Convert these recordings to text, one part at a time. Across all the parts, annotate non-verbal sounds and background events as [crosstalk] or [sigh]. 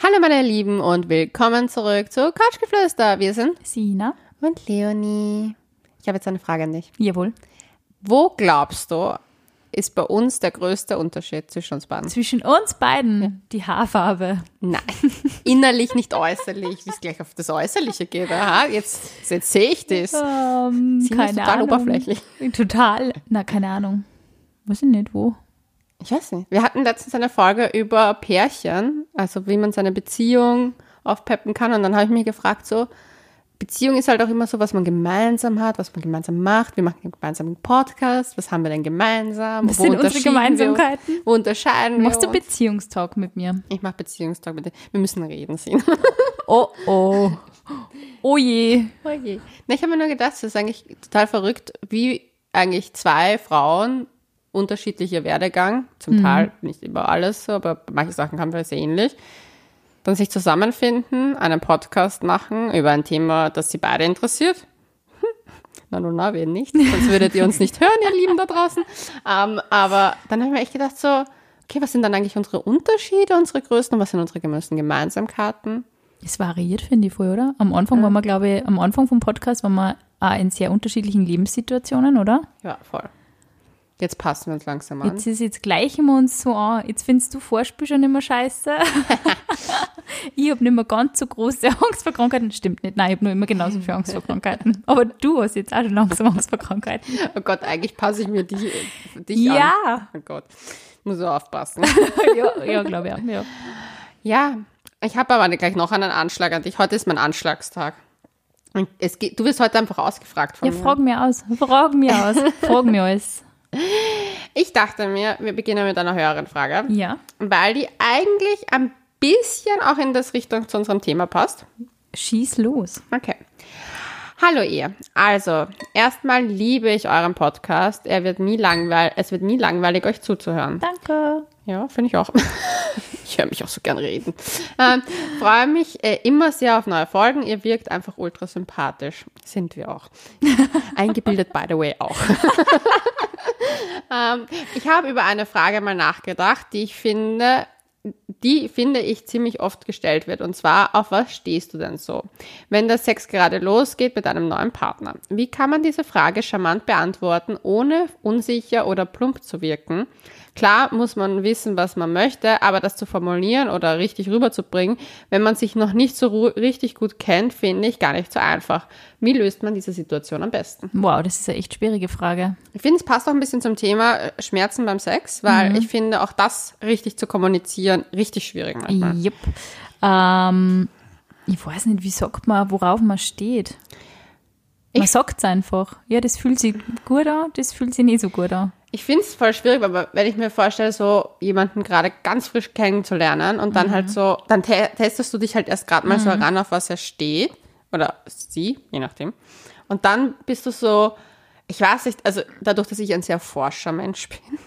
Hallo meine Lieben und willkommen zurück zu Couchgeflüster. Wir sind Sina. und Leonie. Ich habe jetzt eine Frage an dich. Jawohl. Wo glaubst du, ist bei uns der größte Unterschied zwischen uns beiden? Zwischen uns beiden die Haarfarbe. Nein, innerlich, nicht äußerlich, wie es gleich auf das Äußerliche geht. Aha, jetzt, jetzt sehe ich das. Ähm, Sina ist total oberflächlich. Total. Na, keine Ahnung. Weiß ich nicht, wo. Ich weiß nicht. Wir hatten letztens eine Folge über Pärchen, also wie man seine Beziehung aufpeppen kann. Und dann habe ich mich gefragt, so, Beziehung ist halt auch immer so, was man gemeinsam hat, was man gemeinsam macht. Wir machen gemeinsam einen Podcast. Was haben wir denn gemeinsam? Was sind unsere Gemeinsamkeiten? Wir, wo unterscheiden Machst du wir uns? Beziehungstalk mit mir? Ich mache Beziehungstalk mit dir. Wir müssen reden, Sina. [laughs] Oh, oh. Oh je. Oh je. Na, ich habe mir nur gedacht, das ist eigentlich total verrückt, wie eigentlich zwei Frauen unterschiedlicher Werdegang, zum Teil nicht über alles so, aber bei manchen Sachen haben wir es ähnlich, dann sich zusammenfinden, einen Podcast machen über ein Thema, das sie beide interessiert. [laughs] Na, nun, na, wen nicht, sonst würdet ihr uns nicht hören, ihr Lieben da draußen. Ähm, aber dann habe ich mir echt gedacht so, okay, was sind dann eigentlich unsere Unterschiede, unsere größten und was sind unsere größten Gemeinsamkeiten? Es variiert, finde ich voll, oder? Am Anfang waren wir, glaube ich, am Anfang vom Podcast waren wir auch in sehr unterschiedlichen Lebenssituationen, oder? Ja, voll. Jetzt passen wir uns langsam an. Jetzt ist jetzt gleichen wir uns so an. Jetzt findest du Vorspiel schon immer scheiße. [laughs] ich habe nicht mehr ganz so große [laughs] Angst vor Krankheiten. Stimmt nicht. Nein, ich habe nur immer genauso viel Angst vor Krankheiten. Aber du hast jetzt auch schon langsam Angst vor Krankheiten. Oh Gott, eigentlich passe ich mir dich, dich Ja. an. Oh Gott, muss so aufpassen. [laughs] ja, ja glaube ich auch. Ja. ja, ich habe aber gleich noch einen Anschlag an dich. Heute ist mein Anschlagstag. Geht, du wirst heute einfach ausgefragt von ja, mir. frag mir aus. Frag mir aus. Frag mir alles. Ich dachte mir, wir beginnen mit einer höheren Frage, Ja. weil die eigentlich ein bisschen auch in das Richtung zu unserem Thema passt. Schieß los. Okay. Hallo ihr. Also, erstmal liebe ich euren Podcast. Er wird nie langweil, es wird nie langweilig, euch zuzuhören. Danke. Ja, finde ich auch. [laughs] Ich höre mich auch so gern reden. Ähm, freue mich äh, immer sehr auf neue Folgen. Ihr wirkt einfach ultra sympathisch. Sind wir auch. Eingebildet, by the way, auch. [laughs] ähm, ich habe über eine Frage mal nachgedacht, die ich finde, die finde ich ziemlich oft gestellt wird. Und zwar, auf was stehst du denn so? Wenn der Sex gerade losgeht mit einem neuen Partner. Wie kann man diese Frage charmant beantworten, ohne unsicher oder plump zu wirken? Klar muss man wissen, was man möchte, aber das zu formulieren oder richtig rüberzubringen, wenn man sich noch nicht so richtig gut kennt, finde ich gar nicht so einfach. Wie löst man diese Situation am besten? Wow, das ist eine echt schwierige Frage. Ich finde, es passt auch ein bisschen zum Thema äh, Schmerzen beim Sex, weil ich finde, auch das richtig zu kommunizieren, richtig schwierig manchmal. Jupp. Ähm, ich weiß nicht, wie sagt man, worauf man steht. Man Ich- sagt es einfach. Ja, das fühlt sich gut an, das fühlt sich nicht so gut an. Ich finde es voll schwierig, aber wenn ich mir vorstelle, so jemanden gerade ganz frisch kennenzulernen und dann halt so, dann te testest du dich halt erst gerade mal so ran, auf was er steht. Oder sie, je nachdem. Und dann bist du so, ich weiß nicht, also dadurch, dass ich ein sehr forscher Mensch [laughs] bin,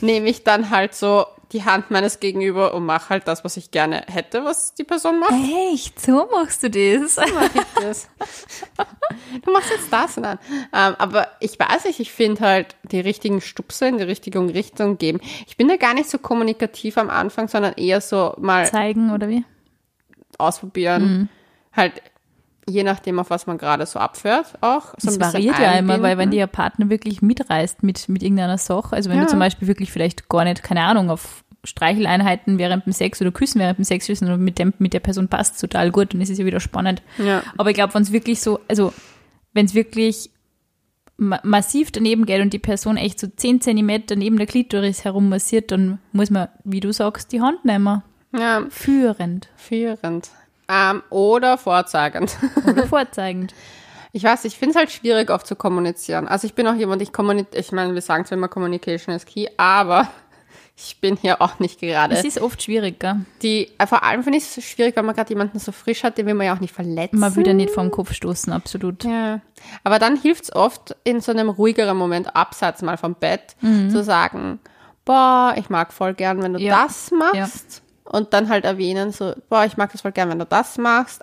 nehme ich dann halt so die Hand meines Gegenüber und mache halt das, was ich gerne hätte, was die Person macht. Echt? So machst du das? das. [laughs] Du machst jetzt das, nein. Ähm, aber ich weiß nicht, ich finde halt die richtigen Stupse in die richtige Richtung geben. Ich bin da gar nicht so kommunikativ am Anfang, sondern eher so mal Zeigen oder wie? ausprobieren. Mhm. Halt je nachdem, auf was man gerade so abfährt auch. So Das variiert ja immer, weil wenn dir ein Partner wirklich mitreißt mit, mit irgendeiner Sache, also wenn Ja. du zum Beispiel wirklich vielleicht gar nicht, keine Ahnung, auf Streicheleinheiten während dem Sex oder Küssen während dem Sex ist und mit, dem, mit der Person passt total gut, dann ist es ja wieder spannend. Ja. Aber ich glaube, wenn es wirklich so, also wenn es wirklich ma massiv daneben geht und die Person echt so 10 Zentimeter neben der Klitoris herummassiert, dann muss man, wie du sagst, die Hand nehmen. ja, Führend führend. Ähm, oder vorzeigend. oder [laughs] vorzeigend. Ich weiß, ich finde es halt schwierig oft zu kommunizieren. Also ich bin auch jemand, ich kommuniziere, ich meine, wir sagen zwar immer Communication is key, aber [laughs] ich bin hier auch nicht gerade. Es ist oft schwierig, gell? Die, äh, vor allem finde ich es schwierig, weil man gerade jemanden so frisch hat, den will man ja auch nicht verletzen. Man will ja nicht vom Kopf stoßen, absolut. Ja. Aber dann hilft es oft, in so einem ruhigeren Moment, abseits mal vom Bett, zu sagen, boah, ich mag voll gern, wenn du Mhm. Ja. das machst. Und dann halt erwähnen, so, boah, ich mag das voll gern, wenn du das machst.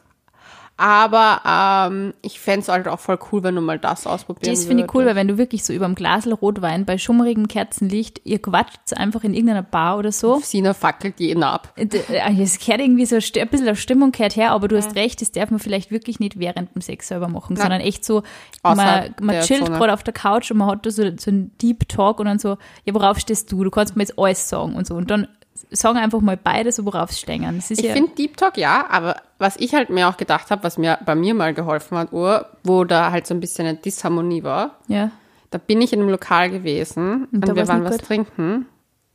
Aber ähm, ich fände es halt auch voll cool, wenn du mal das ausprobieren Das finde ich cool, weil wenn du wirklich so über dem Glasl Rotwein bei schummerigem Kerzenlicht, ihr quatscht einfach in irgendeiner Bar oder so. Sina fackelt jeden ab. Äh, äh, Es kehrt irgendwie so ein bisschen der Stimmung kehrt her, aber du hast recht, das darf man vielleicht wirklich nicht während dem Sex selber machen, sondern echt so, man, Außerhalb man chillt gerade auf der Couch und man hat da so, so einen Deep Talk und dann so, ja, worauf stehst du? Du kannst mir jetzt alles sagen und so. Und dann sagen einfach mal beide so, worauf. Das ist Ich ja, finde Deep Talk ja, aber was ich halt mir auch gedacht habe, was mir bei mir mal geholfen hat, Ur, wo da halt so ein bisschen eine Disharmonie war, ja. da bin ich in einem Lokal gewesen und, da wir waren was gut? trinken.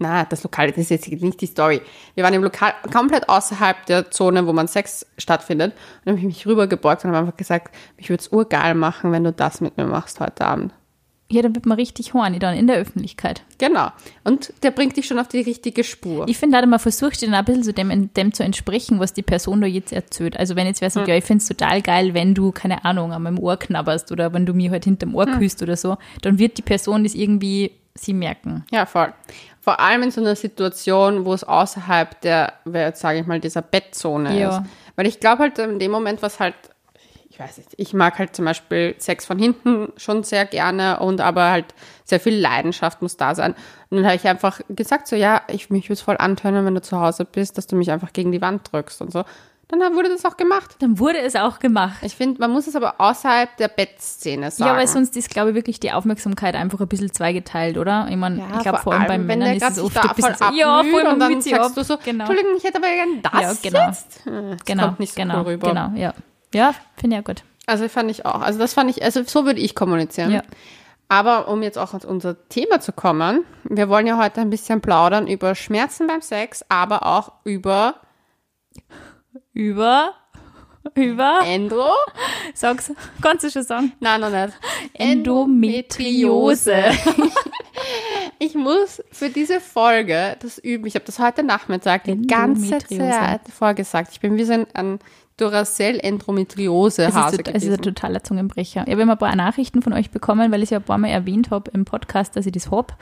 Na, das Lokal, das ist jetzt nicht die Story. Wir waren im Lokal komplett außerhalb der Zone, wo man Sex stattfindet. Und dann habe ich mich rübergebeugt und habe einfach gesagt, mich würde es urgeil machen, wenn du das mit mir machst heute Abend. Ja, dann wird man richtig horny dann in der Öffentlichkeit. Genau. Und der bringt dich schon auf die richtige Spur. Ich finde, man versucht dann ein bisschen so dem, dem zu entsprechen, was die Person da jetzt erzählt. Also wenn jetzt wer sagt, ja, ich finde es total geil, wenn du, keine Ahnung, an meinem Ohr knabberst oder wenn du mir halt hinterm Ohr küsst oder so, dann wird die Person das irgendwie sie merken. Ja, voll. Vor allem in so einer Situation, wo es außerhalb der, sage ich mal, dieser Bettzone Ja. ist. Weil ich glaube halt in dem Moment, was halt, ich weiß nicht, ich mag halt zum Beispiel Sex von hinten schon sehr gerne und aber halt sehr viel Leidenschaft muss da sein. Und dann habe ich einfach gesagt, so ja, ich mich würde es voll antönen, wenn du zu Hause bist, dass du mich einfach gegen die Wand drückst und so. Dann wurde das auch gemacht. Dann wurde es auch gemacht. Ich finde, man muss es aber außerhalb der Bettszene sagen. Ja, weil sonst ist, glaube ich, wirklich die Aufmerksamkeit einfach ein bisschen zweigeteilt, oder? Ich meine, Ja, ich glaube, vor allem bei Männern ist es oft da ein bisschen so, ja, voll, und dann sagst ab. du so, genau. Entschuldigung, ich hätte aber gern das Ja, genau. jetzt. Das Genau, kommt nicht so genau, cool rüber. genau, ja. Ja, finde ich ja gut. Also fand ich auch. Also das fand ich, also so würde ich kommunizieren. Ja. Aber um jetzt auch auf unser Thema zu kommen, wir wollen ja heute ein bisschen plaudern über Schmerzen beim Sex, aber auch über Über, über, Endro. sag's, kannst du schon sagen? Nein, noch nicht. Endometriose. [laughs] Ich muss für diese Folge das üben. Ich habe das heute Nachmittag die ganze. Zeit vorgesagt. Ich bin wie so ein, ein Duracell Es Endometriose-Hase ist, es ist ein totaler Zungenbrecher. Ich habe immer ein paar Nachrichten von euch bekommen, weil ich ja ein paar Mal erwähnt habe im Podcast, dass ich das habe,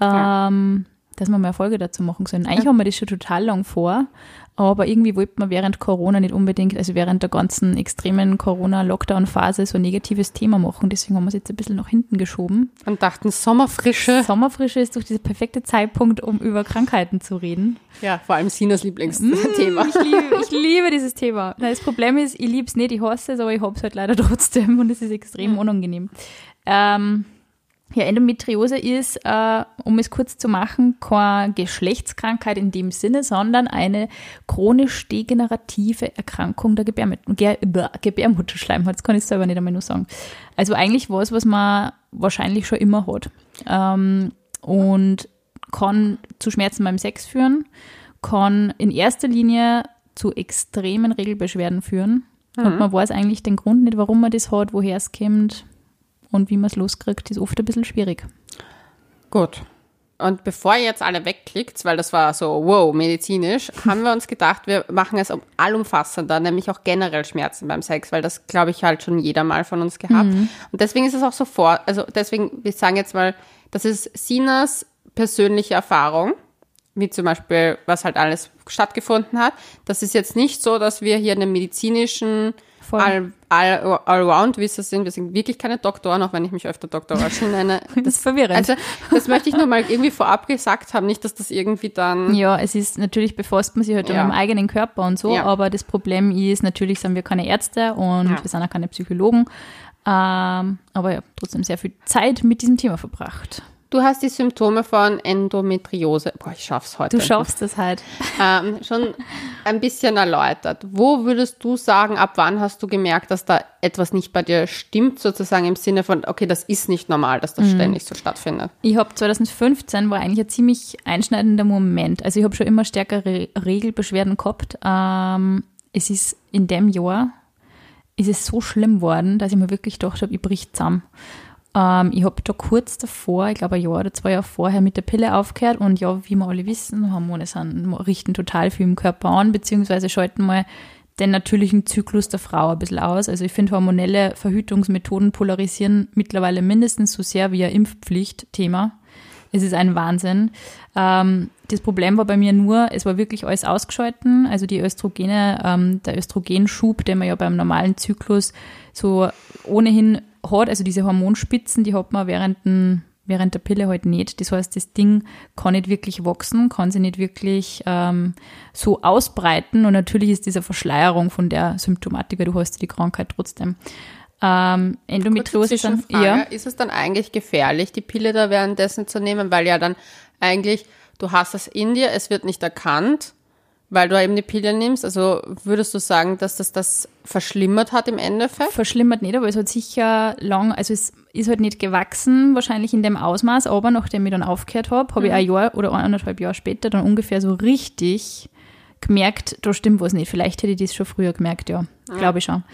ähm, dass wir mal eine Folge dazu machen sollen. Eigentlich haben wir das schon total lang vor, aber irgendwie wollte man während Corona nicht unbedingt, also während der ganzen extremen Corona-Lockdown-Phase so ein negatives Thema machen. Deswegen haben wir es jetzt ein bisschen nach hinten geschoben. Und dachten, Sommerfrische. Sommerfrische ist doch dieser perfekte Zeitpunkt, um über Krankheiten zu reden. Ja, vor allem Sinas Lieblingsthema. Ich liebe, ich liebe dieses Thema. Das Problem ist, ich liebe es nicht, ich hasse es, aber ich habe es halt leider trotzdem und es ist extrem unangenehm. Ähm, ja, Endometriose ist, äh, um es kurz zu machen, keine Geschlechtskrankheit in dem Sinne, sondern eine chronisch degenerative Erkrankung der Gebärmut Ge Gebärmutterschleimhaut. Das kann ich selber nicht einmal nur sagen. Also eigentlich was, was man wahrscheinlich schon immer hat. Ähm, und kann zu Schmerzen beim Sex führen, kann in erster Linie zu extremen Regelbeschwerden führen. Und man weiß eigentlich den Grund nicht, warum man das hat, woher es kommt und wie man es loskriegt, ist oft ein bisschen schwierig. Gut. Und bevor ihr jetzt alle wegklickt, weil das war so, wow, medizinisch, [laughs] haben wir uns gedacht, wir machen es um allumfassender, nämlich auch generell Schmerzen beim Sex, weil das, glaube ich, halt schon jeder mal von uns gehabt. Und deswegen ist es auch so vor, also deswegen, wir sagen jetzt mal, das ist Sinas persönliche Erfahrung, wie zum Beispiel, was halt alles stattgefunden hat. Das ist jetzt nicht so, dass wir hier einen medizinischen Voll. All, all, Allround-Wisser sind. Wir sind wirklich keine Doktoren, auch wenn ich mich öfter Dr. Röschel [laughs] nenne. Das ist verwirrend. Also, das möchte ich nur mal irgendwie vorab gesagt haben, nicht, dass das irgendwie dann. [laughs] ja, es ist natürlich befasst man sich halt Ja. mit dem eigenen Körper und so, Ja. aber das Problem ist, natürlich sind wir keine Ärzte und Ja. wir sind auch keine Psychologen. Ähm, aber ja, trotzdem sehr viel Zeit mit diesem Thema verbracht. Du hast die Symptome von Endometriose, boah, ich schaff's heute. Du schaffst das halt. ähm, schon ein bisschen erläutert. Wo würdest du sagen, ab wann hast du gemerkt, dass da etwas nicht bei dir stimmt, sozusagen im Sinne von, okay, das ist nicht normal, dass Mhm. das ständig so stattfindet? Ich habe 2015 war eigentlich ein ziemlich einschneidender Moment. Also ich habe schon immer stärkere Regelbeschwerden gehabt. Ähm, es ist in dem Jahr ist es so schlimm worden, dass ich mir wirklich gedacht habe, ich brich zusammen. Ähm, ich habe da kurz davor, ich glaube ein Jahr oder zwei Jahre vorher mit der Pille aufgehört und ja, wie wir alle wissen, Hormone sind, richten total viel im Körper an, beziehungsweise schalten mal den natürlichen Zyklus der Frau ein bisschen aus. Also ich finde hormonelle Verhütungsmethoden polarisieren mittlerweile mindestens so sehr wie ein Impfpflichtthema. Es ist ein Wahnsinn. Ähm, das Problem war bei mir nur, es war wirklich alles ausgeschalten. Also die Östrogene, ähm, der Östrogenschub, den man ja beim normalen Zyklus so ohnehin hat, also diese Hormonspitzen, die hat man während, den, während der Pille halt nicht. Das heißt, das Ding kann nicht wirklich wachsen, kann sich nicht wirklich ähm, so ausbreiten und natürlich ist diese Verschleierung von der Symptomatik, weil du hast die Krankheit trotzdem. Ähm, Endometriose ist dann, ja. Ist es dann eigentlich gefährlich, die Pille da währenddessen zu nehmen, weil ja dann eigentlich, du hast es in dir, es wird nicht erkannt, weil du eben die Pille nimmst. Also würdest du sagen, dass das das verschlimmert hat im Endeffekt? Verschlimmert nicht, aber es hat sicher lang, also es ist halt nicht gewachsen, wahrscheinlich in dem Ausmaß, aber nachdem ich dann aufgehört habe, habe mhm. ich ein Jahr oder eineinhalb Jahre später dann ungefähr so richtig gemerkt, da stimmt was nicht. Vielleicht hätte ich das schon früher gemerkt, ja, ja. glaube ich schon.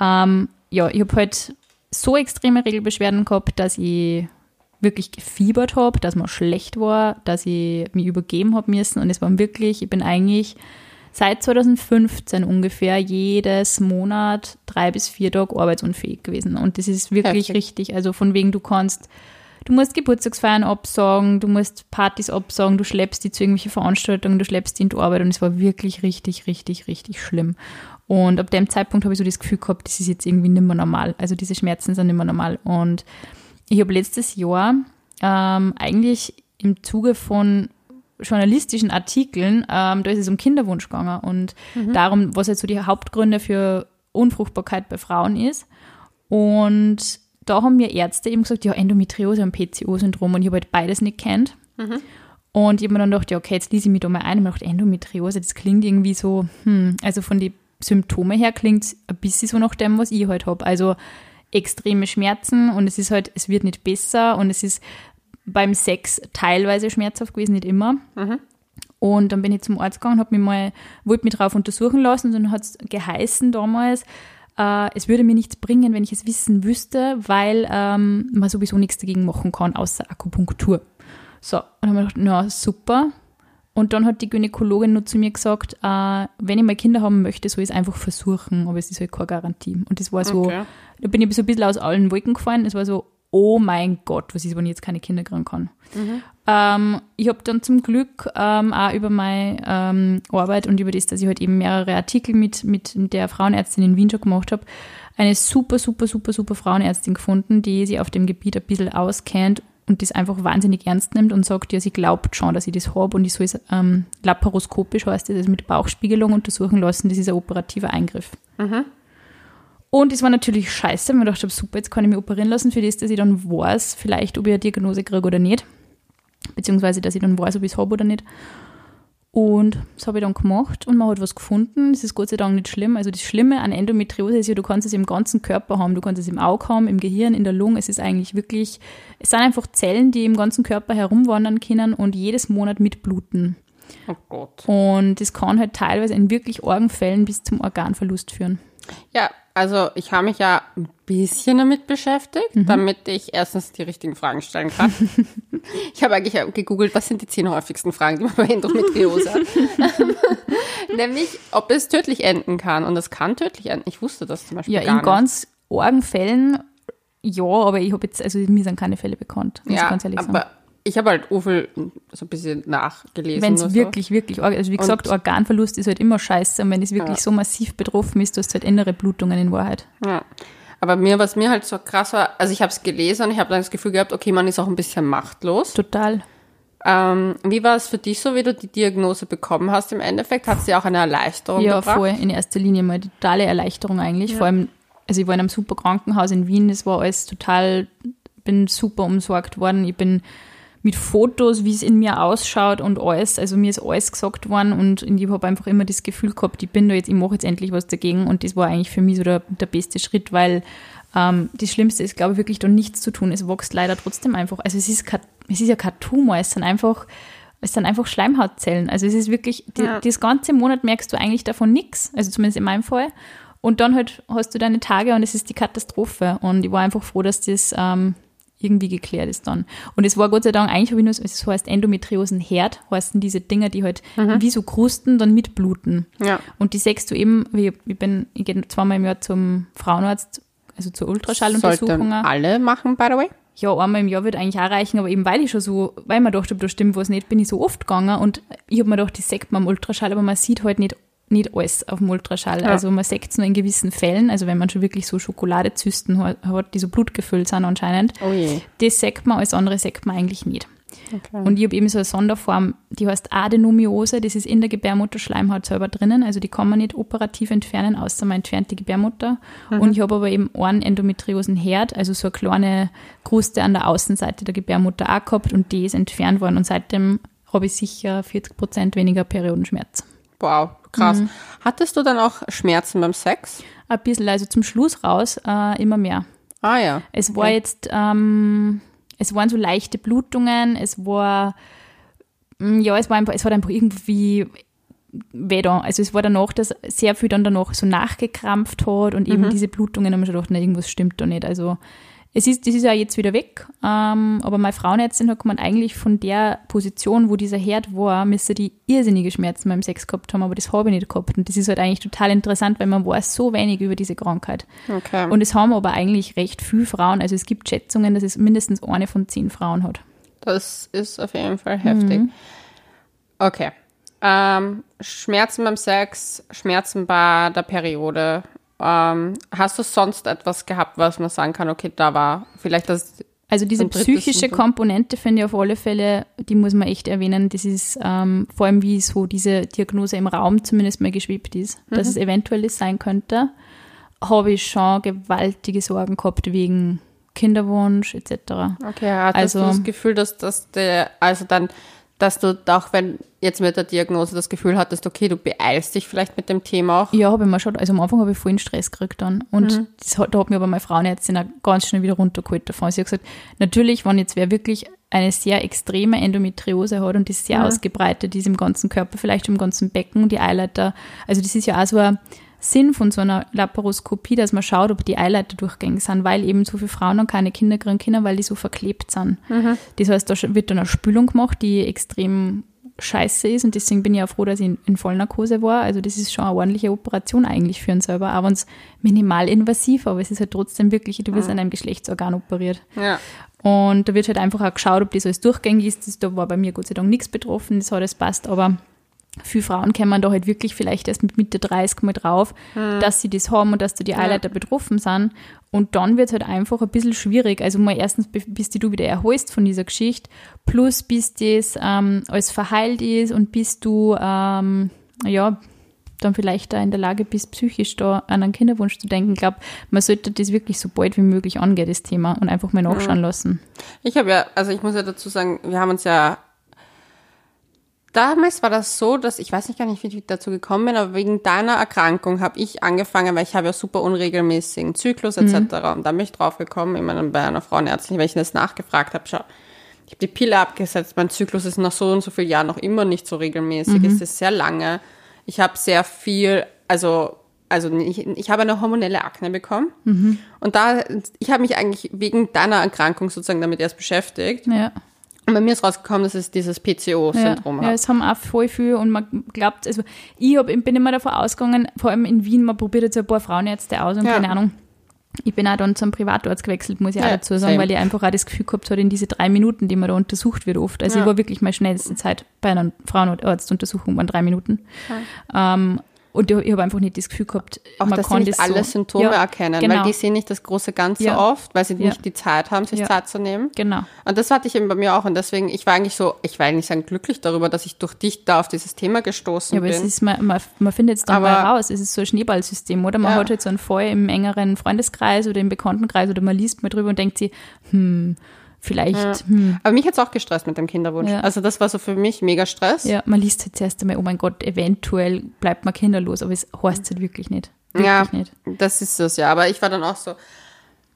Ähm, ja, ich habe halt so extreme Regelbeschwerden gehabt, dass ich wirklich gefiebert habe, dass mir schlecht war, dass ich mich übergeben habe müssen. Und es war wirklich, ich bin eigentlich seit 2015 ungefähr jedes Monat drei bis vier Tage arbeitsunfähig gewesen. Und das ist wirklich Heftig. richtig. Also von wegen, du kannst, du musst Geburtstagsfeiern absagen, du musst Partys absagen, du schleppst die zu irgendwelchen Veranstaltungen, du schleppst die in die Arbeit. Und es war wirklich richtig, richtig, richtig schlimm. Und ab dem Zeitpunkt habe ich so das Gefühl gehabt, das ist jetzt irgendwie nicht mehr normal. Also diese Schmerzen sind nicht mehr normal. Und ich habe letztes Jahr ähm, eigentlich im Zuge von journalistischen Artikeln, ähm, da ist es um Kinderwunsch gegangen und mhm. darum, was jetzt so die Hauptgründe für Unfruchtbarkeit bei Frauen ist. Und da haben mir Ärzte eben gesagt, ja, Endometriose und PCO-Syndrom und ich habe halt beides nicht kennt. Mhm. Und ich habe mir dann gedacht, ja, okay, jetzt lese ich mich da mal ein und mir gedacht, Endometriose, das klingt irgendwie so, hm, also von den Symptome her klingt es ein bisschen so nach dem, was ich halt habe. Also extreme Schmerzen und es ist halt, es wird nicht besser und es ist beim Sex teilweise schmerzhaft gewesen, nicht immer. Mhm. Und dann bin ich zum Arzt gegangen, habe mich mal, wollte mich drauf untersuchen lassen und dann hat es geheißen damals, äh, es würde mir nichts bringen, wenn ich es wissen wüsste, weil ähm, man sowieso nichts dagegen machen kann, außer Akupunktur. So, und dann habe ich gedacht, na super, und dann hat die Gynäkologin nur zu mir gesagt, äh, wenn ich mal Kinder haben möchte, soll ich es einfach versuchen, aber es ist halt keine Garantie. Und das war so, okay. da bin ich so ein bisschen aus allen Wolken gefallen. Es war so, oh mein Gott, was ist, wenn ich jetzt keine Kinder kriegen kann. Mhm. Ähm, ich habe dann zum Glück ähm, auch über meine ähm, Arbeit und über das, dass ich halt eben mehrere Artikel mit, mit der Frauenärztin in Wien schon gemacht habe, eine super, super, super, super Frauenärztin gefunden, die sich auf dem Gebiet ein bisschen auskennt und das einfach wahnsinnig ernst nimmt und sagt, ja, sie glaubt schon, dass ich das habe und ich soll es ähm, laparoskopisch, heißt das, also mit Bauchspiegelung untersuchen lassen, das ist ein operativer Eingriff. Mhm. Und es war natürlich scheiße, weil ich dachte, super, jetzt kann ich mich operieren lassen, für das, dass ich dann weiß, vielleicht, ob ich eine Diagnose kriege oder nicht. Beziehungsweise, dass ich dann weiß, ob ich es habe oder nicht. Und das habe ich dann gemacht und man hat was gefunden. Das ist Gott sei Dank nicht schlimm. Also das Schlimme an Endometriose ist ja, du kannst es im ganzen Körper haben. Du kannst es im Auge haben, im Gehirn, in der Lunge. Es ist eigentlich wirklich, es sind einfach Zellen, die im ganzen Körper herumwandern können und jedes Monat mitbluten. Oh Gott. Und das kann halt teilweise in wirklich Orgenfällen bis zum Organverlust führen. Ja, also ich habe mich ja ein bisschen damit beschäftigt, mhm. damit ich erstens die richtigen Fragen stellen kann. [laughs] ich habe eigentlich gegoogelt, was sind die zehn häufigsten Fragen, die man bei Endometriose hat. [laughs] Nämlich, ob es tödlich enden kann. Und es kann tödlich enden. Ich wusste das zum Beispiel ja, gar nicht. Ja, in ganz argen Fällen ja, aber ich habe jetzt, also mir sind keine Fälle bekannt. Ja, aber sagen ich habe halt Ufel so ein bisschen nachgelesen. Wenn es wirklich, so. wirklich, also wie gesagt, und Organverlust ist halt immer scheiße und wenn es wirklich ja. so massiv betroffen ist, du hast halt innere Blutungen in Wahrheit. Ja. Aber mir, was mir halt so krass war, also ich habe es gelesen und ich habe dann das Gefühl gehabt, okay, man ist auch ein bisschen machtlos. Total. Ähm, wie war es für dich so, wie du die Diagnose bekommen hast im Endeffekt? Hat es dir auch eine Erleichterung ja, gebracht? Ja, voll. In erster Linie mal totale Erleichterung eigentlich. Ja. Vor allem, also ich war in einem super Krankenhaus in Wien, das war alles total, bin super umsorgt worden. Ich bin mit Fotos, wie es in mir ausschaut und alles. Also mir ist alles gesagt worden und ich habe einfach immer das Gefühl gehabt, ich bin da jetzt, ich mache jetzt endlich was dagegen und das war eigentlich für mich so der, der beste Schritt, weil ähm, das Schlimmste ist, glaube ich, wirklich da nichts zu tun. Es wächst leider trotzdem einfach. Also es ist, kein, es ist ja kein Tumor, es sind einfach es sind einfach Schleimhautzellen. Also es ist wirklich, die, ja. das ganze Monat merkst du eigentlich davon nichts, also zumindest in meinem Fall. Und dann halt hast du deine Tage und es ist die Katastrophe. Und ich war einfach froh, dass das ähm, irgendwie geklärt ist dann. Und es war Gott sei Dank, eigentlich habe ich nur, es heißt Endometriosenherd, heißen diese Dinger, die halt mhm. wie so Krusten dann mitbluten. Ja. Und die sechst du eben, ich, ich bin, ich gehe zweimal im Jahr zum Frauenarzt, also zur Ultraschalluntersuchung. Alle machen, by the way? ja, einmal im Jahr wird eigentlich auch reichen, aber eben weil ich schon so, weil man dachte, da stimmt was nicht, bin ich so oft gegangen und ich habe mir gedacht, das sagt man am Ultraschall, aber man sieht halt nicht, nicht alles auf dem Ultraschall. Ja. Also man sieht es nur in gewissen Fällen, also wenn man schon wirklich so Schokoladezysten hat, die so blutgefüllt sind anscheinend, Oh das sagt man, alles andere sagt man eigentlich nicht. Okay. Und ich habe eben so eine Sonderform, die heißt Adenomiose, das ist in der Gebärmutterschleimhaut selber drinnen, also die kann man nicht operativ entfernen, außer man entfernt die Gebärmutter. Und ich habe aber eben einen Endometriosenherd, also so eine kleine Kruste an der Außenseite der Gebärmutter auch gehabt und die ist entfernt worden und seitdem habe ich sicher 40 Prozent weniger Periodenschmerz. Wow, krass. Mhm. Hattest du dann auch Schmerzen beim Sex? Ein bisschen, also zum Schluss raus äh, immer mehr. Ah ja. Es war jetzt, ähm, es waren so leichte Blutungen, es war, mm, ja, es war einfach, es hat einfach irgendwie weh da. Also es war danach, dass sehr viel dann danach so nachgekrampft hat und eben diese Blutungen haben wir schon gedacht, na, irgendwas stimmt da nicht. Also es ist, das ist ja jetzt wieder weg, ähm, aber meine Frauenärztin hat gemeint, eigentlich von der Position, wo dieser Herd war, müsste die irrsinnige Schmerzen beim Sex gehabt haben, aber das habe ich nicht gehabt. Und das ist halt eigentlich total interessant, weil man weiß so wenig über diese Krankheit. Okay. Und es haben aber eigentlich recht viele Frauen. Also es gibt Schätzungen, dass es mindestens eine von zehn Frauen hat. Das ist auf jeden Fall heftig. Mhm. Okay. Ähm, Schmerzen beim Sex, Schmerzen bei der Periode. Ähm, hast du sonst etwas gehabt, was man sagen kann, okay, da war vielleicht das. Also diese psychische. Komponente finde ich auf alle Fälle, die muss man echt erwähnen. Das ist ähm, vor allem, wie so diese Diagnose im Raum zumindest mal geschwebt ist, Mhm. dass es eventuell das sein könnte, habe ich schon gewaltige Sorgen gehabt wegen Kinderwunsch etc. Okay, hattest Also- du das Gefühl, dass, dass der, also dann, dass du auch wenn jetzt mit der Diagnose das Gefühl hattest, okay, du beeilst dich vielleicht mit dem Thema auch? Ja, habe ich mir schon, also am Anfang habe ich vollen Stress gekriegt dann. Und Mhm. das hat, da hat mir aber meine Frauenärztin auch ganz schnell wieder runtergeholt davon. Sie hat gesagt, natürlich, wenn jetzt wer wirklich eine sehr extreme Endometriose hat und die sehr ausgebreitet ist im ganzen Körper, vielleicht im ganzen Becken, die Eileiter, also das ist ja auch so ein Sinn von so einer Laparoskopie, dass man schaut, ob die Eileiter durchgängig sind, weil eben so viele Frauen noch keine Kinder kriegen können, weil die so verklebt sind. Das heißt, da wird dann eine Spülung gemacht, die extrem scheiße ist und deswegen bin ich auch froh, dass ich in, in Vollnarkose war. Also das ist schon eine ordentliche Operation eigentlich für einen selber, auch wenn es minimal invasiv, aber es ist halt trotzdem wirklich, du wirst an einem Geschlechtsorgan operiert. Ja. Und da wird halt einfach auch geschaut, ob das alles durchgängig ist. Das, da war bei mir Gott sei Dank nichts betroffen, das hat alles passt, aber viele Frauen kommen da halt wirklich vielleicht erst mit Mitte 30 mal drauf, dass sie das haben und dass da die Eileiter betroffen sind. Und dann wird es halt einfach ein bisschen schwierig. Also mal erstens, bi- bis die du wieder erholst von dieser Geschichte, plus bis das ähm, alles verheilt ist und bis du, ähm, ja, dann vielleicht da in der Lage bist, psychisch da an einen Kinderwunsch zu denken. Ich glaube, man sollte das wirklich so bald wie möglich angehen, das Thema, und einfach mal nachschauen lassen. Ich habe ja, also ich muss ja dazu sagen, wir haben uns ja damals war das so, dass ich weiß nicht gar nicht, wie ich dazu gekommen bin, aber wegen deiner Erkrankung habe ich angefangen, weil ich habe ja super unregelmäßigen Zyklus etc. Und da bin ich drauf gekommen, immer dann bei einer Frauenärztin, weil ich das nachgefragt habe, schau, ich habe die Pille abgesetzt, mein Zyklus ist nach so und so vielen Jahren noch immer nicht so regelmäßig, es ist sehr lange. Ich habe sehr viel, also also ich, ich habe eine hormonelle Akne bekommen und da ich habe mich eigentlich wegen deiner Erkrankung sozusagen damit erst beschäftigt Ja. Und bei mir ist rausgekommen, dass es dieses Ja, PCO-Syndrom ja, hat. es haben auch voll viel und man glaubt, also ich hab, bin immer davon ausgegangen, vor allem in Wien, man probiert jetzt ein paar Frauenärzte aus und Ja. keine Ahnung. Ich bin auch dann zum Privatarzt gewechselt, muss ich auch Ja, dazu sagen, same. weil ich einfach auch das Gefühl gehabt habe, in diese drei Minuten, die man da untersucht wird oft. Also Ja. ich war wirklich meine schnellste Zeit bei einer Frauenarztuntersuchung, waren drei Minuten. Ähm, und ich, habe einfach nicht das Gefühl gehabt, Auch, man dass sie kann nicht das alle so. Symptome ja, erkennen, genau. weil die sehen nicht das große Ganze Ja. oft, weil sie Ja. nicht die Zeit haben, sich. Zeit zu nehmen. Genau. Und das hatte ich eben bei mir auch. Und deswegen, ich war eigentlich so, ich war eigentlich sagen, glücklich darüber, dass ich durch dich da auf dieses Thema gestoßen Ja, aber bin. es ist, man, man, man findet es dann Aber- mal raus. Es ist so ein Schneeballsystem, oder? Man hat halt so einen Fall im engeren Freundeskreis oder im Bekanntenkreis oder man liest mal drüber und denkt sich, hm, vielleicht, hm. Aber mich hat's auch gestresst mit dem Kinderwunsch. Ja. Also das war so für mich mega Stress. Ja, man liest halt zuerst einmal, oh mein Gott, eventuell bleibt man kinderlos, aber es heißt halt wirklich nicht. Wirklich Ja, nicht. das ist es ja. Aber ich war dann auch so,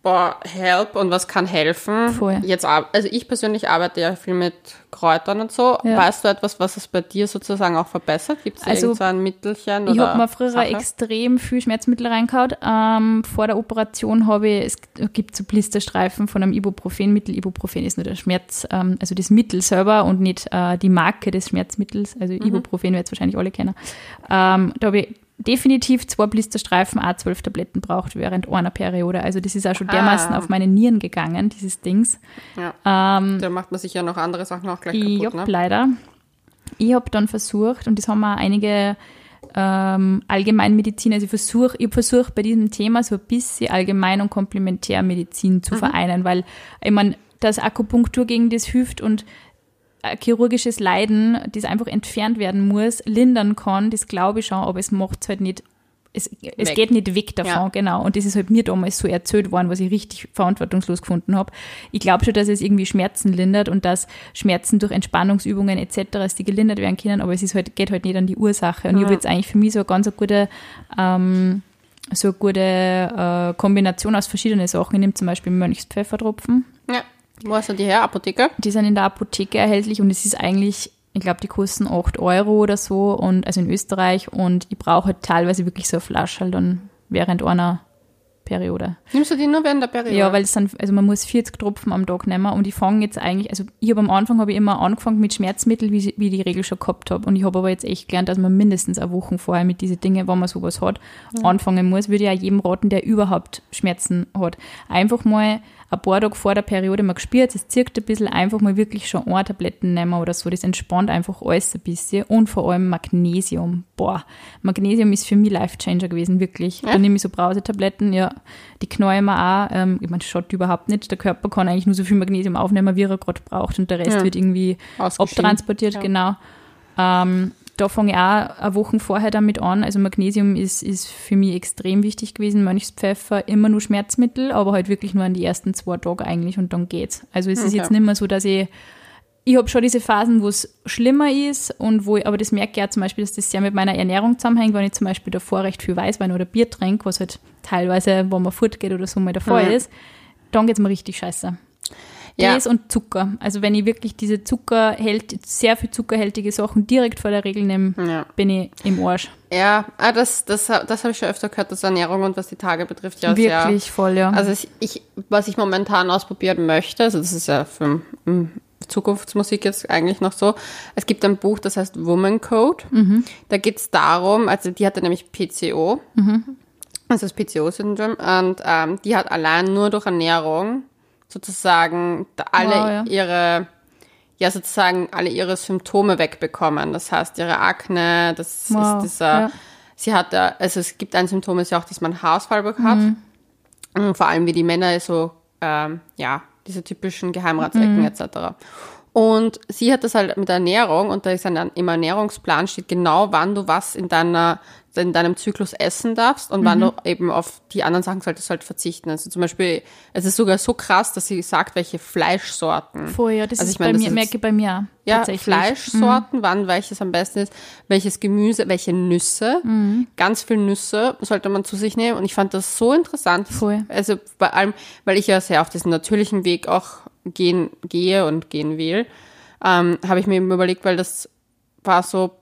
boah, help und was kann helfen? Voll. Jetzt, also ich persönlich arbeite ja viel mit Kräutern und so. Ja. Weißt du etwas, was es bei dir sozusagen auch verbessert? Gibt es Also, so ein Mittelchen? Ich habe mir früher Sache? extrem viel Schmerzmittel reingehauen. Ähm, vor der Operation habe ich, es gibt so Blisterstreifen von einem Ibuprofenmittel. Ibuprofen ist nur der Schmerz, ähm, also das Mittel selber und nicht äh, die Marke des Schmerzmittels. Also Mhm. Ibuprofen wird es wahrscheinlich alle kennen. Ähm, da habe ich definitiv zwei Blisterstreifen A12 Tabletten braucht während einer Periode. Also das ist auch schon dermaßen Ah. auf meine Nieren gegangen, dieses Dings. Ja. Ähm, Da macht man sich ja noch andere Sachen auch gleich ich kaputt, hab ne? leider. Ich habe dann versucht, und das haben auch einige ähm, Allgemeinmediziner, also ich versuche ich versuch bei diesem Thema so ein bisschen Allgemein- und Komplementärmedizin Mhm. zu vereinen, weil ich meine, dass Akupunktur gegen das hilft und chirurgisches Leiden, das einfach entfernt werden muss, lindern kann, das glaube ich schon, aber es macht es halt nicht, es, es geht nicht weg davon, Ja. genau. Und das ist halt mir damals so erzählt worden, was ich richtig verantwortungslos gefunden habe. Ich glaube schon, dass es irgendwie Schmerzen lindert und dass Schmerzen durch Entspannungsübungen etc. dass die gelindert werden können, aber es ist halt, geht halt nicht an die Ursache. Und ich habe jetzt eigentlich für mich so eine ganz gute ähm, so eine gute äh, Kombination aus verschiedenen Sachen. Ich nehme zum Beispiel Mönchspfeffertropfen. Ja. Wo hast du die her? Apotheke? Die sind in der Apotheke erhältlich und es ist eigentlich, ich glaube, die kosten 8 Euro oder so, und also in Österreich. Und ich brauche halt teilweise wirklich so eine Flasche halt dann während einer Periode. Nimmst du die nur während der Periode? Ja, weil es sind, also man muss 40 Tropfen am Tag nehmen und ich fange jetzt eigentlich, also ich habe am Anfang habe ich immer angefangen mit Schmerzmitteln, wie, wie ich die Regel schon gehabt habe. Und ich habe aber jetzt echt gelernt, dass man mindestens eine Woche vorher mit diesen Dingen, wenn man sowas hat, anfangen muss. Würde ich auch jedem raten, der überhaupt Schmerzen hat. Einfach mal ein paar Tage vor der Periode mal gespürt, es zirkt ein bisschen, einfach mal wirklich schon eine Tabletten nehmen oder so. Das entspannt einfach alles ein bisschen. Und vor allem Magnesium. Boah, Magnesium ist für mich Life-Changer gewesen, wirklich. Da nehme ich so Brausetabletten, ja, die ich mir auch. Ähm, ich meine, schaut überhaupt nicht. Der Körper kann eigentlich nur so viel Magnesium aufnehmen, wie er gerade braucht. Und der Rest Ja. wird irgendwie abtransportiert, Ja. genau. Ähm, da fange ich auch eine Woche vorher damit an. Also Magnesium ist, ist für mich extrem wichtig gewesen. Mönchspfeffer, immer nur Schmerzmittel, aber halt wirklich nur an die ersten zwei Tage eigentlich und dann geht's. Also es ist Okay. jetzt nicht mehr so, dass ich ich habe schon diese Phasen, wo es schlimmer ist und wo ich, aber das merke ich ja zum Beispiel, dass das sehr mit meiner Ernährung zusammenhängt, wenn ich zum Beispiel davor recht viel Weißwein oder Bier trinke, was halt teilweise, wenn man fortgeht oder so mal der Fall Mhm. ist, dann geht's mir richtig scheiße. Ja. Das und Zucker. Also wenn ich wirklich diese Zuckerhält, sehr viel zuckerhältige Sachen direkt vor der Regel nehme, Ja. bin ich im Arsch. Ja, ah, das, das, das habe ich schon öfter gehört, dass Ernährung und was die Tage betrifft, ja sehr. wirklich voll, ja. Also ich, was ich momentan ausprobieren möchte, also das ist ja für mm, Zukunftsmusik jetzt eigentlich noch so, es gibt ein Buch, das heißt Woman Code. Da geht es darum, also die hatte nämlich PCO, also das PCO-Syndrom, und ähm, die hat allein nur durch Ernährung sozusagen alle Wow, ja. ihre ja sozusagen alle ihre Symptome wegbekommen. Das heißt, ihre Akne, das Wow, ist dieser, ja. sie hat, also es gibt ein Symptom, ist ja auch, dass man Haarausfall hat. Mhm. Vor allem wie die Männer so, ähm, ja, diese typischen Geheimratsecken Mhm. etc. Und sie hat das halt mit der Ernährung und da ist ein, im Ernährungsplan steht genau, wann du was in deiner in deinem Zyklus essen darfst und Mhm. wann du eben auf die anderen Sachen solltest halt verzichten. Also zum Beispiel, es ist sogar so krass, dass sie sagt, welche Fleischsorten. ja. Das Also ist ich meine, bei mir, ist- merke ich bei mir auch. Ja, tatsächlich. Fleischsorten, wann welches am besten ist, welches Gemüse, welche Nüsse. Mhm. Ganz viel Nüsse sollte man zu sich nehmen. Und ich fand das so interessant. Voll. Also vor allem, weil ich ja sehr auf diesen natürlichen Weg auch gehen, gehe und gehen will, ähm, habe ich mir eben überlegt, weil das war so,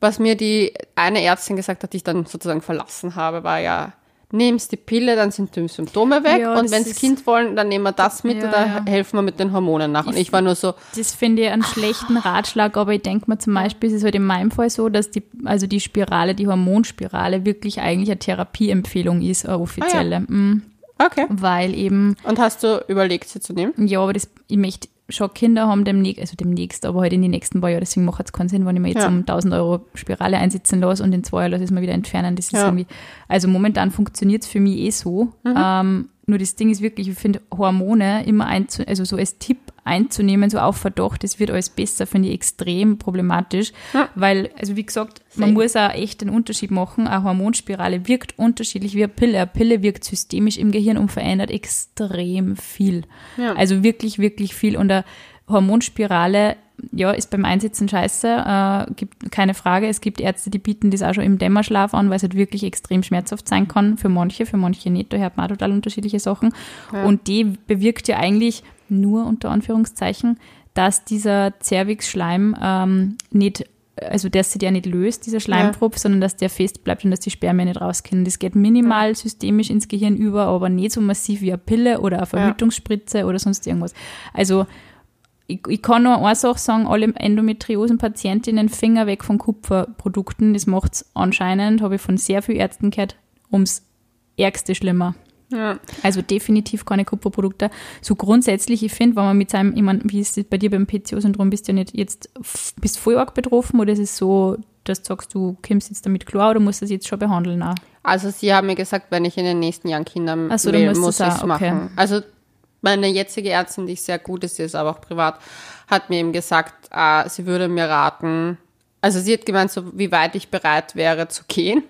was mir die eine Ärztin gesagt hat, die ich dann sozusagen verlassen habe, war ja, nimmst die Pille, dann sind die Symptome weg Ja, und wenn das Kind wollen, dann nehmen wir das mit Ja, oder ja. helfen wir mit den Hormonen nach. Und ich war nur so, Das finde ich einen schlechten Ratschlag, aber ich denke mir zum Beispiel, es ist halt in meinem Fall so, dass die, also die Spirale, die Hormonspirale wirklich eigentlich eine Therapieempfehlung ist, eine offizielle. Mm, okay. Weil eben, Und hast du überlegt, sie zu nehmen? ja, aber das, ich möchte schon Kinder haben demnächst, also demnächst, aber halt in den nächsten paar Jahren, deswegen macht es keinen Sinn, wenn ich mir jetzt Ja. um 1000 Euro Spirale einsetzen lasse und in zwei Jahren lasse ich es mal wieder entfernen. Das ist Ja. irgendwie, also momentan funktioniert es für mich eh so. Mhm. Ähm, nur das Ding ist wirklich, ich finde Hormone immer einzu, also so als Tipp einzunehmen, so auf Verdacht, das wird alles besser, finde ich extrem problematisch, Ja. weil, also wie gesagt, man muss auch echt den Unterschied machen. Eine Hormonspirale wirkt unterschiedlich wie eine Pille. Eine Pille wirkt systemisch im Gehirn und verändert extrem viel. Ja. Also wirklich, wirklich viel. Und eine Hormonspirale, ja, ist beim Einsetzen scheiße, äh, gibt keine Frage. Es gibt Ärzte, die bieten das auch schon im Dämmerschlaf an, weil es halt wirklich extrem schmerzhaft sein kann. Für manche, für manche nicht. Da hört man auch total unterschiedliche Sachen. Und die bewirkt ja eigentlich nur unter Anführungszeichen, dass dieser Cervixschleim ähm, nicht also dass sich der nicht löst, dieser Schleimtropf, sondern dass der fest bleibt und dass die Spermien nicht raus können. Das geht minimal systemisch ins Gehirn über, aber nicht so massiv wie eine Pille oder eine Verhütungsspritze oder sonst irgendwas. Also ich, ich kann nur eine Sache sagen, alle Endometriosen-Patientinnen Finger weg von Kupferprodukten. Das macht es anscheinend, habe ich von sehr vielen Ärzten gehört, ums Ärgste schlimmer. Ja. Also definitiv keine Kupferprodukte. So grundsätzlich, ich finde, wenn man mit seinem, ich meine, wie ist es bei dir beim PCO-Syndrom, bist du ja nicht jetzt, bist voll arg betroffen oder ist es so, dass du sagst, du kommst jetzt damit klar oder musst du das jetzt schon behandeln? Auch? Also sie haben mir gesagt, wenn ich in den nächsten Jahren Kinder Ach so, will, muss ich es auch, okay. machen. Also meine jetzige Ärztin, die sehr gut ist, sie ist aber auch privat, hat mir eben gesagt, äh, sie würde mir raten, also sie hat gemeint, so wie weit ich bereit wäre zu gehen,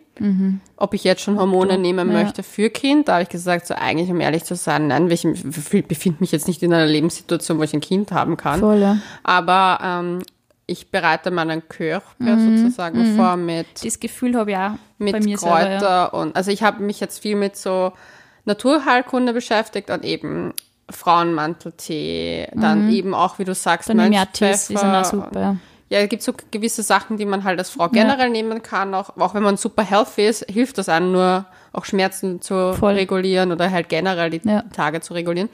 ob ich jetzt schon Hormone nehmen Mhm. ja. möchte für Kind. Da habe ich gesagt, so eigentlich, um ehrlich zu sein, nein, ich befinde mich jetzt nicht in einer Lebenssituation, wo ich ein Kind haben kann. Voll, ja. Aber ähm, ich bereite meinen Körper Mhm. sozusagen vor mit Das Gefühl habe ich auch mit bei mir Kräuter selber. Ja. und also ich habe mich jetzt viel mit so Naturheilkunde beschäftigt und eben Frauenmanteltee, dann eben auch, wie du sagst, Dann sind auch Mönchspfeffer. super. Ja. Ja, es gibt so gewisse Sachen, die man halt als Frau generell nehmen kann, auch, auch wenn man super healthy ist, hilft das einem nur, auch Schmerzen zu Voll. regulieren oder halt generell die Ja. Tage zu regulieren.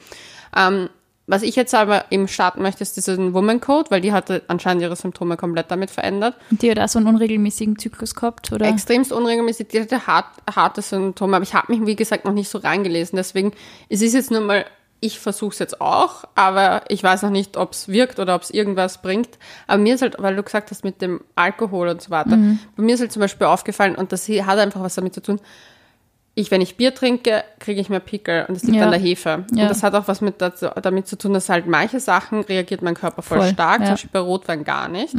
Ähm, was ich jetzt aber eben starten möchte, ist diesen Woman Code, weil die hatte anscheinend ihre Symptome komplett damit verändert. Und die hat auch so einen unregelmäßigen Zyklus gehabt, oder? extremst unregelmäßig, die hatte hart, harte Symptome, aber ich habe mich, wie gesagt, noch nicht so reingelesen. Deswegen, es ist jetzt nur mal, ich versuche es jetzt auch, aber ich weiß noch nicht, ob es wirkt oder ob es irgendwas bringt. Aber mir ist halt, weil du gesagt hast mit dem Alkohol und so weiter, bei mir ist halt zum Beispiel aufgefallen, und das hat einfach was damit zu tun, ich, wenn ich Bier trinke, kriege ich mehr Pickel und das liegt Ja. an der Hefe. Ja. Und das hat auch was mit dazu, damit zu tun, dass halt manche Sachen reagiert mein Körper voll, Voll, stark, ja. zum Beispiel bei Rotwein gar nicht.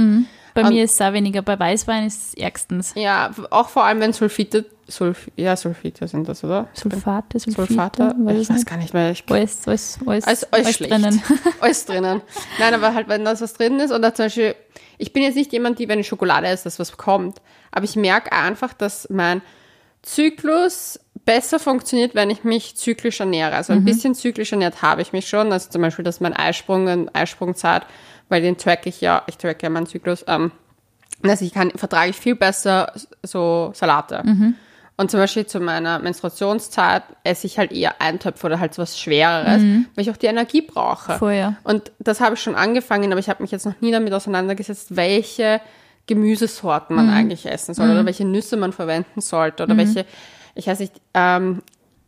Bei Und- mir ist es auch weniger, bei Weißwein ist es ärgstens. Ja, auch vor allem, wenn Sulfite, Sulf, ja, Sulfite sind das, oder? Sulfate, Sulfite, Sulfate? weiß Ich weiß nicht. gar nicht mehr. Ich, Alles, alles, alles, alles, alles, schlecht. drinnen. [laughs] alles drinnen. Nein, aber halt, wenn das was drin ist oder zum Beispiel, ich bin jetzt nicht jemand, die, wenn ich Schokolade esse, dass was kommt. Aber ich merke einfach, dass mein Zyklus besser funktioniert, wenn ich mich zyklisch ernähre. Also ein bisschen zyklisch ernährt habe ich mich schon. Also zum Beispiel, dass mein Eisprung und Eisprungzeit, weil den track ich ja, ich track ja meinen Zyklus, ähm, also ich kann, vertrage ich viel besser so Salate. Und zum Beispiel zu meiner Menstruationszeit esse ich halt eher Eintöpfe oder halt so was Schwereres, weil ich auch die Energie brauche. Ja. Und das habe ich schon angefangen, aber ich habe mich jetzt noch nie damit auseinandergesetzt, welche Gemüsesorten man eigentlich essen soll oder welche Nüsse man verwenden sollte oder welche, ich weiß nicht, ähm,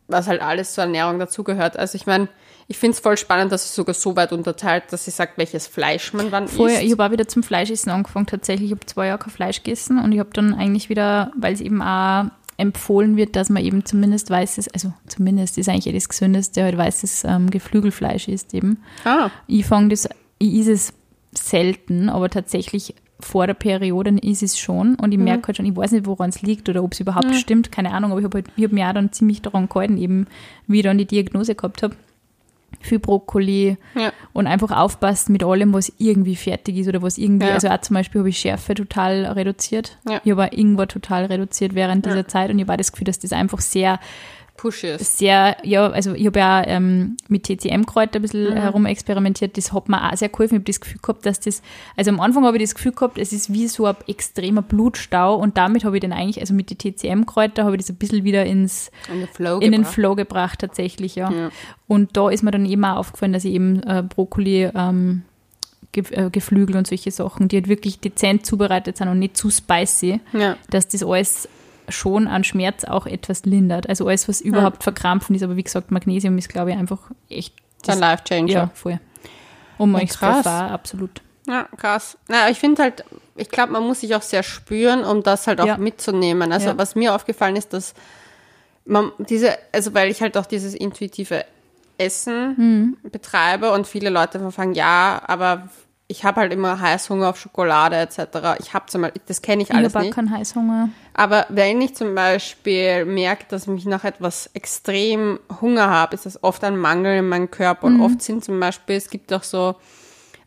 was halt alles zur Ernährung dazugehört. Also ich meine, ich finde es voll spannend, dass es sogar so weit unterteilt, dass sie sagt, welches Fleisch man wann Vorher, ich isst. habe auch wieder zum Fleischessen angefangen tatsächlich. Ich habe zwei Jahre kein Fleisch gegessen und ich habe dann eigentlich wieder, weil es eben auch empfohlen wird, dass man eben zumindest weißes, also zumindest ist eigentlich eh das Gesündeste, halt weißes ähm, Geflügelfleisch isst eben. Ah, Ich fange das, ich is es selten, aber tatsächlich vor der Periode ist es schon und ich merke halt schon, ich weiß nicht, woran es liegt oder ob es überhaupt stimmt, keine Ahnung, aber ich habe halt, ich hab mich auch dann ziemlich daran gehalten, eben wie ich dann die Diagnose gehabt habe. Viel Brokkoli Ja. und einfach aufpassen mit allem, was irgendwie fertig ist oder was irgendwie, Ja. also auch zum Beispiel habe ich Schärfe total reduziert. Ja. Ich habe Ingwer total reduziert während dieser Zeit und ich habe das Gefühl, dass das einfach sehr Push ist. sehr, ja, also ich habe ja ähm, mit TCM-Kräuter ein bisschen herum experimentiert, das hat mir auch sehr geholfen. Ich habe das Gefühl gehabt, dass das, also am Anfang habe ich das Gefühl gehabt, es ist wie so ein extremer Blutstau und damit habe ich dann eigentlich, also mit den TCM-Kräuter habe ich das ein bisschen wieder ins, In den Flow in den gebracht. Flow gebracht tatsächlich, ja. Ja. Und da ist mir dann eben auch aufgefallen, dass ich eben äh, Brokkoli, ähm, äh, Geflügel und solche Sachen, die halt wirklich dezent zubereitet sind und nicht zu spicy, Ja. dass das alles schon an Schmerz auch etwas lindert. Also alles, was überhaupt verkrampfen ist, aber wie gesagt, Magnesium ist, glaube ich, einfach echt Das ist ein Life Changer. ja, voll. Um Ja, euch krass. absolut. Ja, krass. Na, ich finde halt, ich glaube, man muss sich auch sehr spüren, um das halt auch Ja. mitzunehmen. Also Ja. was mir aufgefallen ist, dass man diese, also weil ich halt auch dieses intuitive Essen Mhm. betreibe und viele Leute fragen, ja, aber ich habe halt immer Heißhunger auf Schokolade etc. Ich habe zum Beispiel, das kenne ich Ich alles habe auch nicht. keinen Heißhunger. Aber wenn ich zum Beispiel merke, dass ich nach etwas extrem Hunger habe, ist das oft ein Mangel in meinem Körper. Mhm. Und oft sind zum Beispiel, es gibt auch so,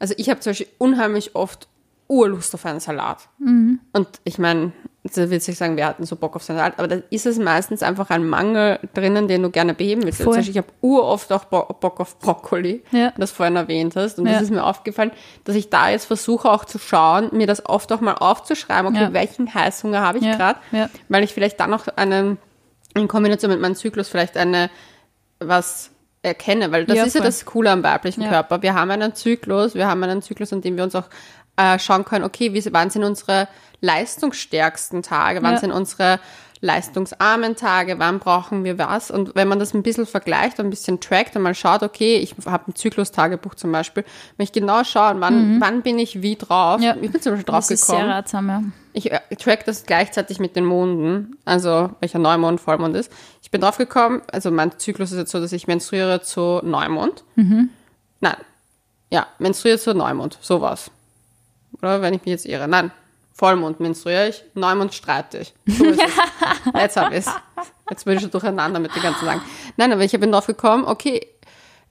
also ich habe zum Beispiel unheimlich oft Urlust auf einen Salat. Mhm. Und ich meine, da will ich sagen, wir hatten so Bock auf Salat, aber da ist es meistens einfach ein Mangel drinnen, den du gerne beheben willst. Voll. Beispiel, ich habe uroft auch Bo Bock auf Brokkoli, Ja. das vorhin erwähnt hast. Und Ja. das ist mir aufgefallen, dass ich da jetzt versuche auch zu schauen, mir das oft auch mal aufzuschreiben, okay, Ja. welchen Heißhunger habe ich gerade, weil ich vielleicht dann noch einen, in Kombination mit meinem Zyklus vielleicht eine, was erkenne, weil das Ja, ist ja das Coole am weiblichen Ja. Körper. Wir haben einen Zyklus, wir haben einen Zyklus, an dem wir uns auch äh, schauen können, okay, wie, wann sind unsere leistungsstärksten Tage, wann Ja. sind unsere leistungsarmen Tage, wann brauchen wir was? Und wenn man das ein bisschen vergleicht, ein bisschen trackt und mal schaut, okay, ich habe ein Zyklus-Tagebuch zum Beispiel, wenn ich genau schauen, wann, wann bin ich wie drauf? Mhm. Ja. Ich bin zum Beispiel drauf Das ist sehr gekommen. ratsam, ja. Ich äh, track das gleichzeitig mit den Monden, also welcher Neumond, Vollmond ist. Ich bin drauf gekommen, also mein Zyklus ist jetzt so, dass ich menstruiere zu Neumond. Nein. Ja, menstruiere zu Neumond, sowas. Oder wenn ich mich jetzt irre. Nein. Vollmond menstruiere ich, Neumond streite ich. So ist es. [laughs] Jetzt habe ich Jetzt bin ich schon durcheinander mit den ganzen Sachen. Nein, aber ich bin drauf gekommen, okay,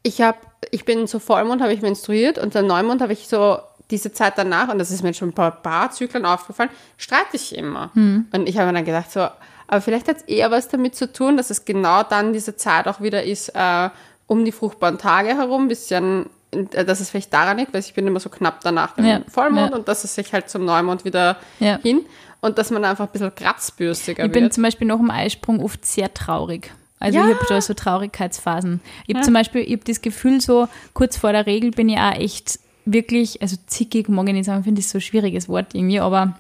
ich habe, ich bin zu Vollmond, habe ich menstruiert und der Neumond habe ich so diese Zeit danach, und das ist mir schon ein paar, paar Zyklen aufgefallen, streite ich immer. Und ich habe mir dann gedacht, so, aber vielleicht hat es eher was damit zu tun, dass es genau dann diese Zeit auch wieder ist, äh, um die fruchtbaren Tage herum, bisschen, dass es vielleicht daran liegt, weil ich bin immer so knapp danach dem Ja, Vollmond ja. und dass es sich halt zum Neumond wieder Ja. hin und dass man einfach ein bisschen kratzbürstiger Ich bin wird. zum Beispiel nach dem Eisprung oft sehr traurig. Also ich habe da so Traurigkeitsphasen. Ich habe zum Beispiel, ich habe das Gefühl, so kurz vor der Regel bin ich auch echt wirklich, also zickig, mag ich nicht sagen, finde ich so ein schwieriges Wort irgendwie, aber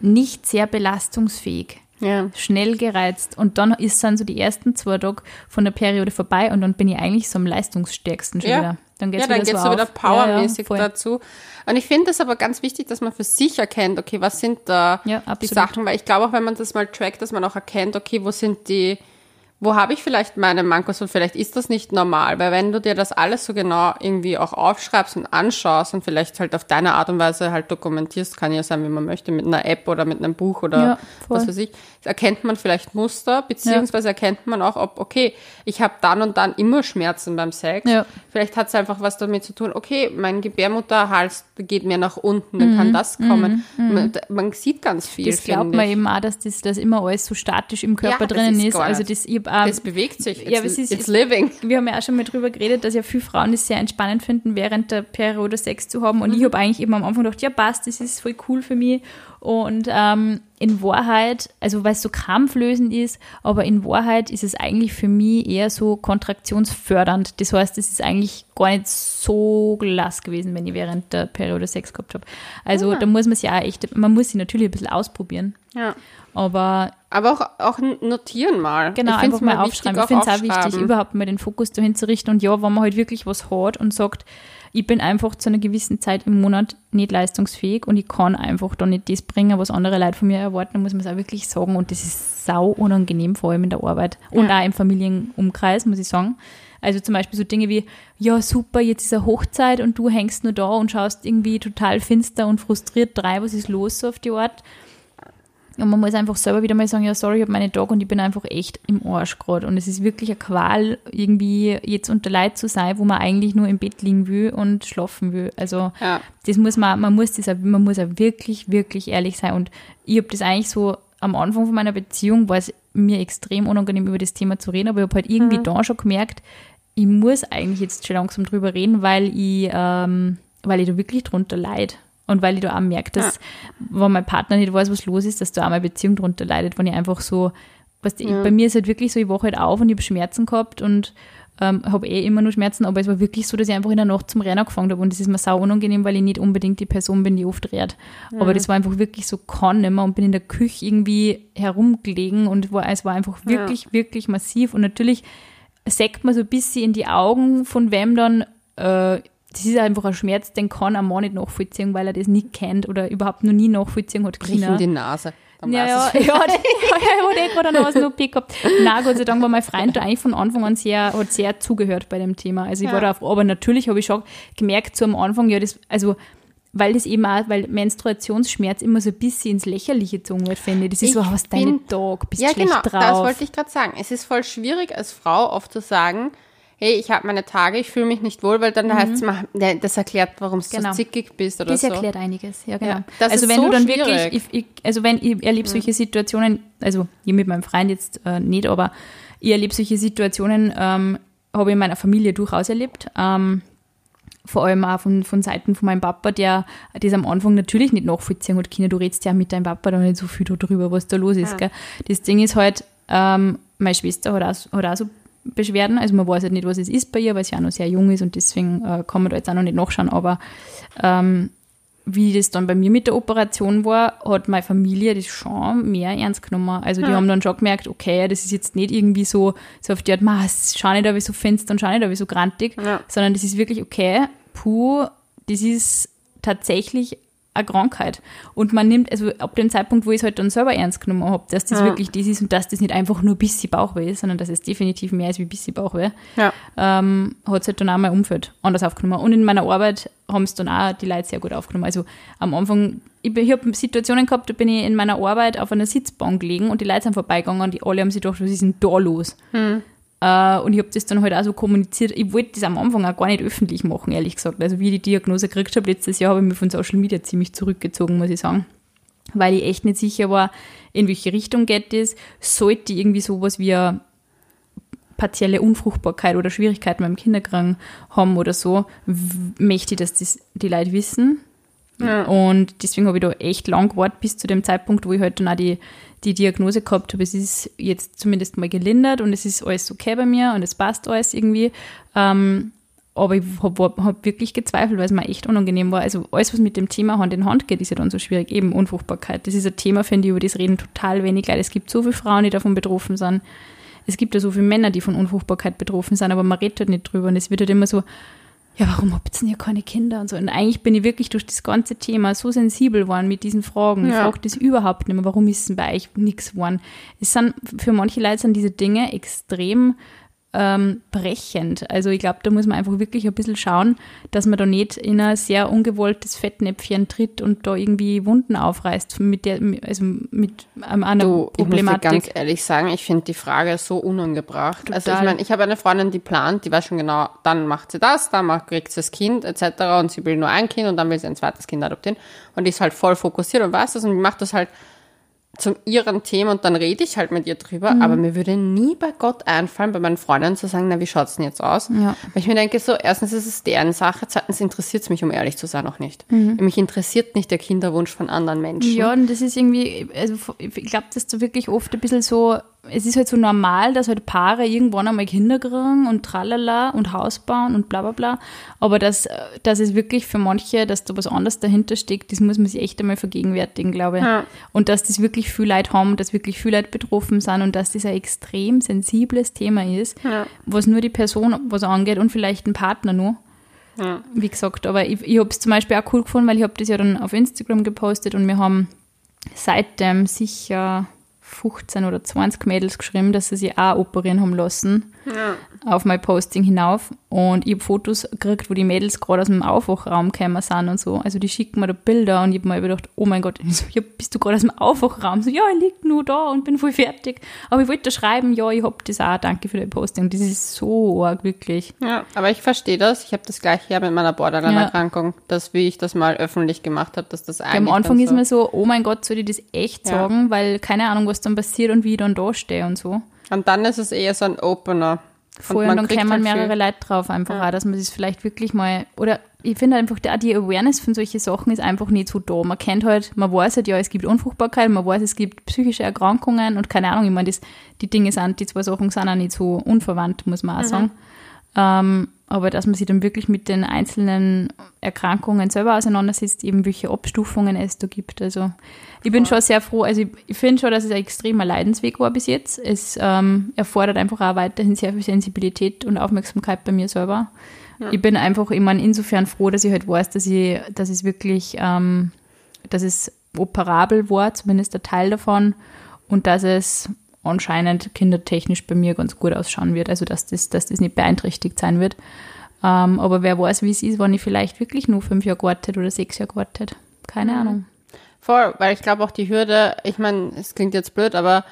nicht sehr belastungsfähig. Ja. Schnell gereizt und dann ist dann so die ersten zwei Tage von der Periode vorbei und dann bin ich eigentlich so am leistungsstärksten schon Ja. wieder. Dann geht's ja, dann wieder geht's so wieder powermäßig ja, ja, dazu. Und ich finde es aber ganz wichtig, dass man für sich erkennt, okay, was sind da Ja, die. Sachen, weil ich glaube auch, wenn man das mal trackt, dass man auch erkennt, okay, wo sind die, wo habe ich vielleicht meine Mankos und vielleicht ist das nicht normal, weil wenn du dir das alles so genau irgendwie auch aufschreibst und anschaust und vielleicht halt auf deine Art und Weise halt dokumentierst, kann ja sein, wie man möchte, mit einer App oder mit einem Buch oder Ja, was weiß ich, erkennt man vielleicht Muster, beziehungsweise erkennt man auch, ob, okay, ich habe dann und dann immer Schmerzen beim Sex. Ja. Vielleicht hat es einfach was damit zu tun, okay, mein Gebärmutterhals geht mehr nach unten, dann kann das kommen. Man, man sieht ganz viel, Mhm, Das glaubt man ich. eben auch, dass das, das immer alles so statisch im Körper Ja, drinnen ist ist. Also das, ich auch, Das bewegt sich. It's, Ja, es ist- it's living. wir haben ja auch schon mal drüber geredet, dass ja viele Frauen es sehr entspannend finden, während der Periode Sex zu haben. Und Mhm. ich habe eigentlich eben am Anfang gedacht, ja passt, das ist voll cool für mich. Und ähm, in Wahrheit, also weil es so krampflösend ist, aber in Wahrheit ist es eigentlich für mich eher so kontraktionsfördernd. Das heißt, es ist eigentlich gar nicht so gelass gewesen, wenn ich während der Periode Sex gehabt habe. Also da muss man sich auch echt, man muss sich natürlich ein bisschen ausprobieren. Ja. Aber Aber auch, auch notieren mal. Genau, ich einfach mal wichtig, aufschreiben. Ich finde es auch wichtig, überhaupt mal den Fokus dahin zu richten. Und ja, wenn man halt wirklich was hat und sagt, ich bin einfach zu einer gewissen Zeit im Monat nicht leistungsfähig und ich kann einfach da nicht das bringen, was andere Leute von mir erwarten, muss man es auch wirklich sagen. Und das ist sau unangenehm, vor allem in der Arbeit und auch im Familienumkreis, muss ich sagen. Also zum Beispiel so Dinge wie, ja super, jetzt ist eine Hochzeit und du hängst nur da und schaust irgendwie total finster und frustriert drei, was ist los so auf die Art. Und man muss einfach selber wieder mal sagen, ja, sorry, ich habe meine Tag und ich bin einfach echt im Arsch gerade. Und es ist wirklich eine Qual, irgendwie jetzt unter Leid zu sein, wo man eigentlich nur im Bett liegen will und schlafen will. Also Ja. das muss man, man muss das, auch- man muss auch wirklich, wirklich ehrlich sein. Und ich habe das eigentlich so am Anfang von meiner Beziehung, war es mir extrem unangenehm, über das Thema zu reden, aber ich habe halt irgendwie da schon gemerkt, ich muss eigentlich jetzt schon langsam drüber reden, weil ich, ähm, weil ich da wirklich drunter leid. Und weil ich da auch merke, dass, wenn mein Partner nicht weiß, was los ist, dass da auch meine Beziehung drunter leidet, wenn ich einfach so, was bei mir ist halt wirklich so, ich wache halt auf und ich habe Schmerzen gehabt und ähm, habe eh immer nur Schmerzen, aber es war wirklich so, dass ich einfach in der Nacht zum Rennen angefangen habe und das ist mir sau unangenehm, weil ich nicht unbedingt die Person bin, die oft redet. Aber das war einfach wirklich so, kann mehr und bin in der Küche irgendwie herumgelegen und war, es war einfach wirklich, wirklich massiv und natürlich sägt man so ein bisschen in die Augen von wem dann, äh, das ist einfach ein Schmerz, den kann ein Mann nicht nachvollziehen, weil er das nicht kennt oder überhaupt noch nie nachvollziehen hat Riechen die Nase. Ja, ja, [laughs] ja, ja, ich hatte eh gerade eine Nasenopie gehabt. Nein, Gott sei Dank war mein Freund da eigentlich von Anfang an sehr, hat sehr zugehört bei dem Thema. Also ich war Ja. da, auf, aber natürlich habe ich schon gemerkt, so am Anfang, ja, das, also, weil das eben auch, weil Menstruationsschmerz immer so ein bisschen ins Lächerliche gezogen wird, finde ich. Das ist Ich so, hast deinen Tag, bist Ja, schlecht genau, drauf. das wollte ich gerade sagen. Es ist voll schwierig als Frau oft zu sagen, hey, ich habe meine Tage, ich fühle mich nicht wohl, weil dann heißt es mal, das erklärt, warum du Genau. so zickig bist oder Das so. erklärt einiges, ja genau. Ja, das also wenn so du dann schwierig. wirklich, ich, ich, also wenn ich erlebe solche Situationen, also ich mit meinem Freund jetzt äh, nicht, aber ich erlebe solche Situationen, ähm, habe ich in meiner Familie durchaus erlebt. Ähm, vor allem auch von, von Seiten von meinem Papa, der das am Anfang natürlich nicht nachvollziehen hat können. Du redest ja mit deinem Papa da nicht so viel darüber, was da los ist. Gell? Das Ding ist halt, ähm, meine Schwester hat auch, hat auch so Beschwerden. Also man weiß halt nicht, was es ist bei ihr, weil sie auch noch sehr jung ist und deswegen äh, kann man da jetzt auch noch nicht nachschauen. Aber ähm, wie das dann bei mir mit der Operation war, hat meine Familie das schon mehr ernst genommen. Also die Ja. haben dann schon gemerkt, okay, das ist jetzt nicht irgendwie so, so auf die Art, "Ma, schau nicht da wie so finster und schau nicht da wie so grantig, Ja. sondern das ist wirklich, okay, puh, das ist tatsächlich eine Krankheit. Und man nimmt, also ab dem Zeitpunkt, wo ich es halt dann selber ernst genommen habe, dass das Ja. wirklich das ist und dass das nicht einfach nur bisschen Bauchweh ist, sondern dass es definitiv mehr ist wie bisschen Bauchweh, Ja. ähm, hat es halt dann auch mein Umfeld anders aufgenommen. Und in meiner Arbeit haben es dann auch die Leute sehr gut aufgenommen. Also am Anfang, ich, ich habe Situationen gehabt, da bin ich in meiner Arbeit auf einer Sitzbank gelegen und die Leute sind vorbeigegangen und die alle haben sich gedacht, was ist denn da los? Äh, und ich habe das dann halt auch so kommuniziert. Ich wollte das am Anfang auch gar nicht öffentlich machen, ehrlich gesagt. Also wie ich die Diagnose gekriegt habe letztes Jahr, habe ich mich von Social Media ziemlich zurückgezogen, muss ich sagen. Weil ich echt nicht sicher war, in welche Richtung geht das. Sollte irgendwie sowas wie eine partielle Unfruchtbarkeit oder Schwierigkeiten beim Kinderkriegen haben oder so, möchte ich, dass das die Leute wissen. Und deswegen habe ich da echt lang gewartet bis zu dem Zeitpunkt, wo ich halt dann auch die, die Diagnose gehabt habe. Es ist jetzt zumindest mal gelindert und es ist alles okay bei mir und es passt alles irgendwie. Ähm, aber ich habe hab wirklich gezweifelt, weil es mir echt unangenehm war. Also alles, was mit dem Thema Hand in Hand geht, ist ja dann so schwierig. Eben Unfruchtbarkeit. Das ist ein Thema, finde ich, über das reden total wenig Leute. Es gibt so viele Frauen, die davon betroffen sind. Es gibt ja so viele Männer, die von Unfruchtbarkeit betroffen sind, aber man redet halt nicht drüber. Und es wird halt immer so, ja, warum habt ihr denn ja keine Kinder und so. Und eigentlich bin ich wirklich durch das ganze Thema so sensibel geworden mit diesen Fragen. Ich Ja. frage das überhaupt nicht mehr, warum ist denn bei euch nichts geworden? Es sind, für manche Leute sind diese Dinge extrem ähm, brechend. Also ich glaube, da muss man einfach wirklich ein bisschen schauen, dass man da nicht in ein sehr ungewolltes Fettnäpfchen tritt und da irgendwie Wunden aufreißt mit der, also mit ähm, einer Du, ich muss dir Problematik. ganz ehrlich sagen, ich finde die Frage so unangebracht. Also ich Total. meine, ich habe eine Freundin, die plant, die weiß schon genau, dann macht sie das, dann macht, kriegt sie das Kind etc. und sie will nur ein Kind und dann will sie ein zweites Kind adoptieren und die ist halt voll fokussiert und weiß das und macht das halt zum ihren Thema und dann rede ich halt mit ihr drüber, Mhm. aber mir würde nie bei Gott einfallen, bei meinen Freunden zu sagen, na, wie schaut's denn jetzt aus? Ja. Weil ich mir denke, so, erstens ist es deren Sache, zweitens interessiert es mich, um ehrlich zu sein, auch nicht. Mhm. Mich interessiert nicht der Kinderwunsch von anderen Menschen. Ja, und das ist irgendwie, also ich glaube, das ist so wirklich oft ein bisschen so, es ist halt so normal, dass halt Paare irgendwann einmal Kinder kriegen und tralala und Haus bauen und bla bla bla. Aber dass, äh, dass es wirklich für manche, dass da was anderes dahinter steckt, das muss man sich echt einmal vergegenwärtigen, glaube ich. Ja. Und dass das wirklich viel Leute haben, dass wirklich viel Leute betroffen sind und dass das ein extrem sensibles Thema ist, Ja. was nur die Person was angeht und vielleicht ein Partner nur Ja. wie gesagt, aber ich, ich habe es zum Beispiel auch cool gefunden, weil ich habe das ja dann auf Instagram gepostet und wir haben seitdem sicher 15 oder 20 Mädels geschrieben, dass sie sich auch operieren haben lassen Ja. auf mein Posting hinauf und ich habe Fotos gekriegt, wo die Mädels gerade aus dem Aufwachraum gekommen sind und so. Also die schicken mir da Bilder und ich habe mir gedacht, oh mein Gott, so, [laughs] ja, bist du gerade aus dem Aufwachraum? So, ja, ich lieg nur da und bin voll fertig. Aber ich wollte da schreiben, ja, ich hab das auch, danke für dein Posting. Das ist so arg, wirklich. Ja, aber ich verstehe das. Ich habe das gleiche ja mit meiner Borderline-Erkrankung, dass wie ich das mal öffentlich gemacht habe, dass das eigentlich Am Anfang dann ist so, man so, oh mein Gott, soll ich das echt sagen, weil keine Ahnung, was dann passiert und wie ich dann da stehe und so. Und dann ist es eher so ein Opener. Vorher und dann kämen halt mehrere Leute drauf, einfach auch, dass man das vielleicht wirklich mal, oder ich finde einfach, die, die Awareness von solchen Sachen ist einfach nicht so da. Man kennt halt, man weiß halt, ja, es gibt Unfruchtbarkeit, man weiß, es gibt psychische Erkrankungen und keine Ahnung, ich meine, das, die Dinge sind, die zwei Sachen sind auch nicht so unverwandt, muss man auch sagen. Ähm, aber dass man sich dann wirklich mit den einzelnen Erkrankungen selber auseinandersetzt, eben welche Abstufungen es da gibt. Also ich bin schon sehr froh, also ich, ich finde schon, dass es ein extremer Leidensweg war bis jetzt. Es ähm, erfordert einfach auch weiterhin sehr viel Sensibilität und Aufmerksamkeit bei mir selber. Ich bin einfach, meine, insofern froh, dass ich halt weiß, dass ich, dass es wirklich, ähm, dass es operabel war, zumindest ein Teil davon, und dass es anscheinend kindertechnisch bei mir ganz gut ausschauen wird, also dass das, dass das nicht beeinträchtigt sein wird. Ähm, aber wer weiß, wie es ist, wenn ich vielleicht wirklich nur fünf Jahre gewartet oder sechs Jahre gewartet. Keine Ahnung. Voll, weil ich glaube auch die Hürde, ich meine, es klingt jetzt blöd, aber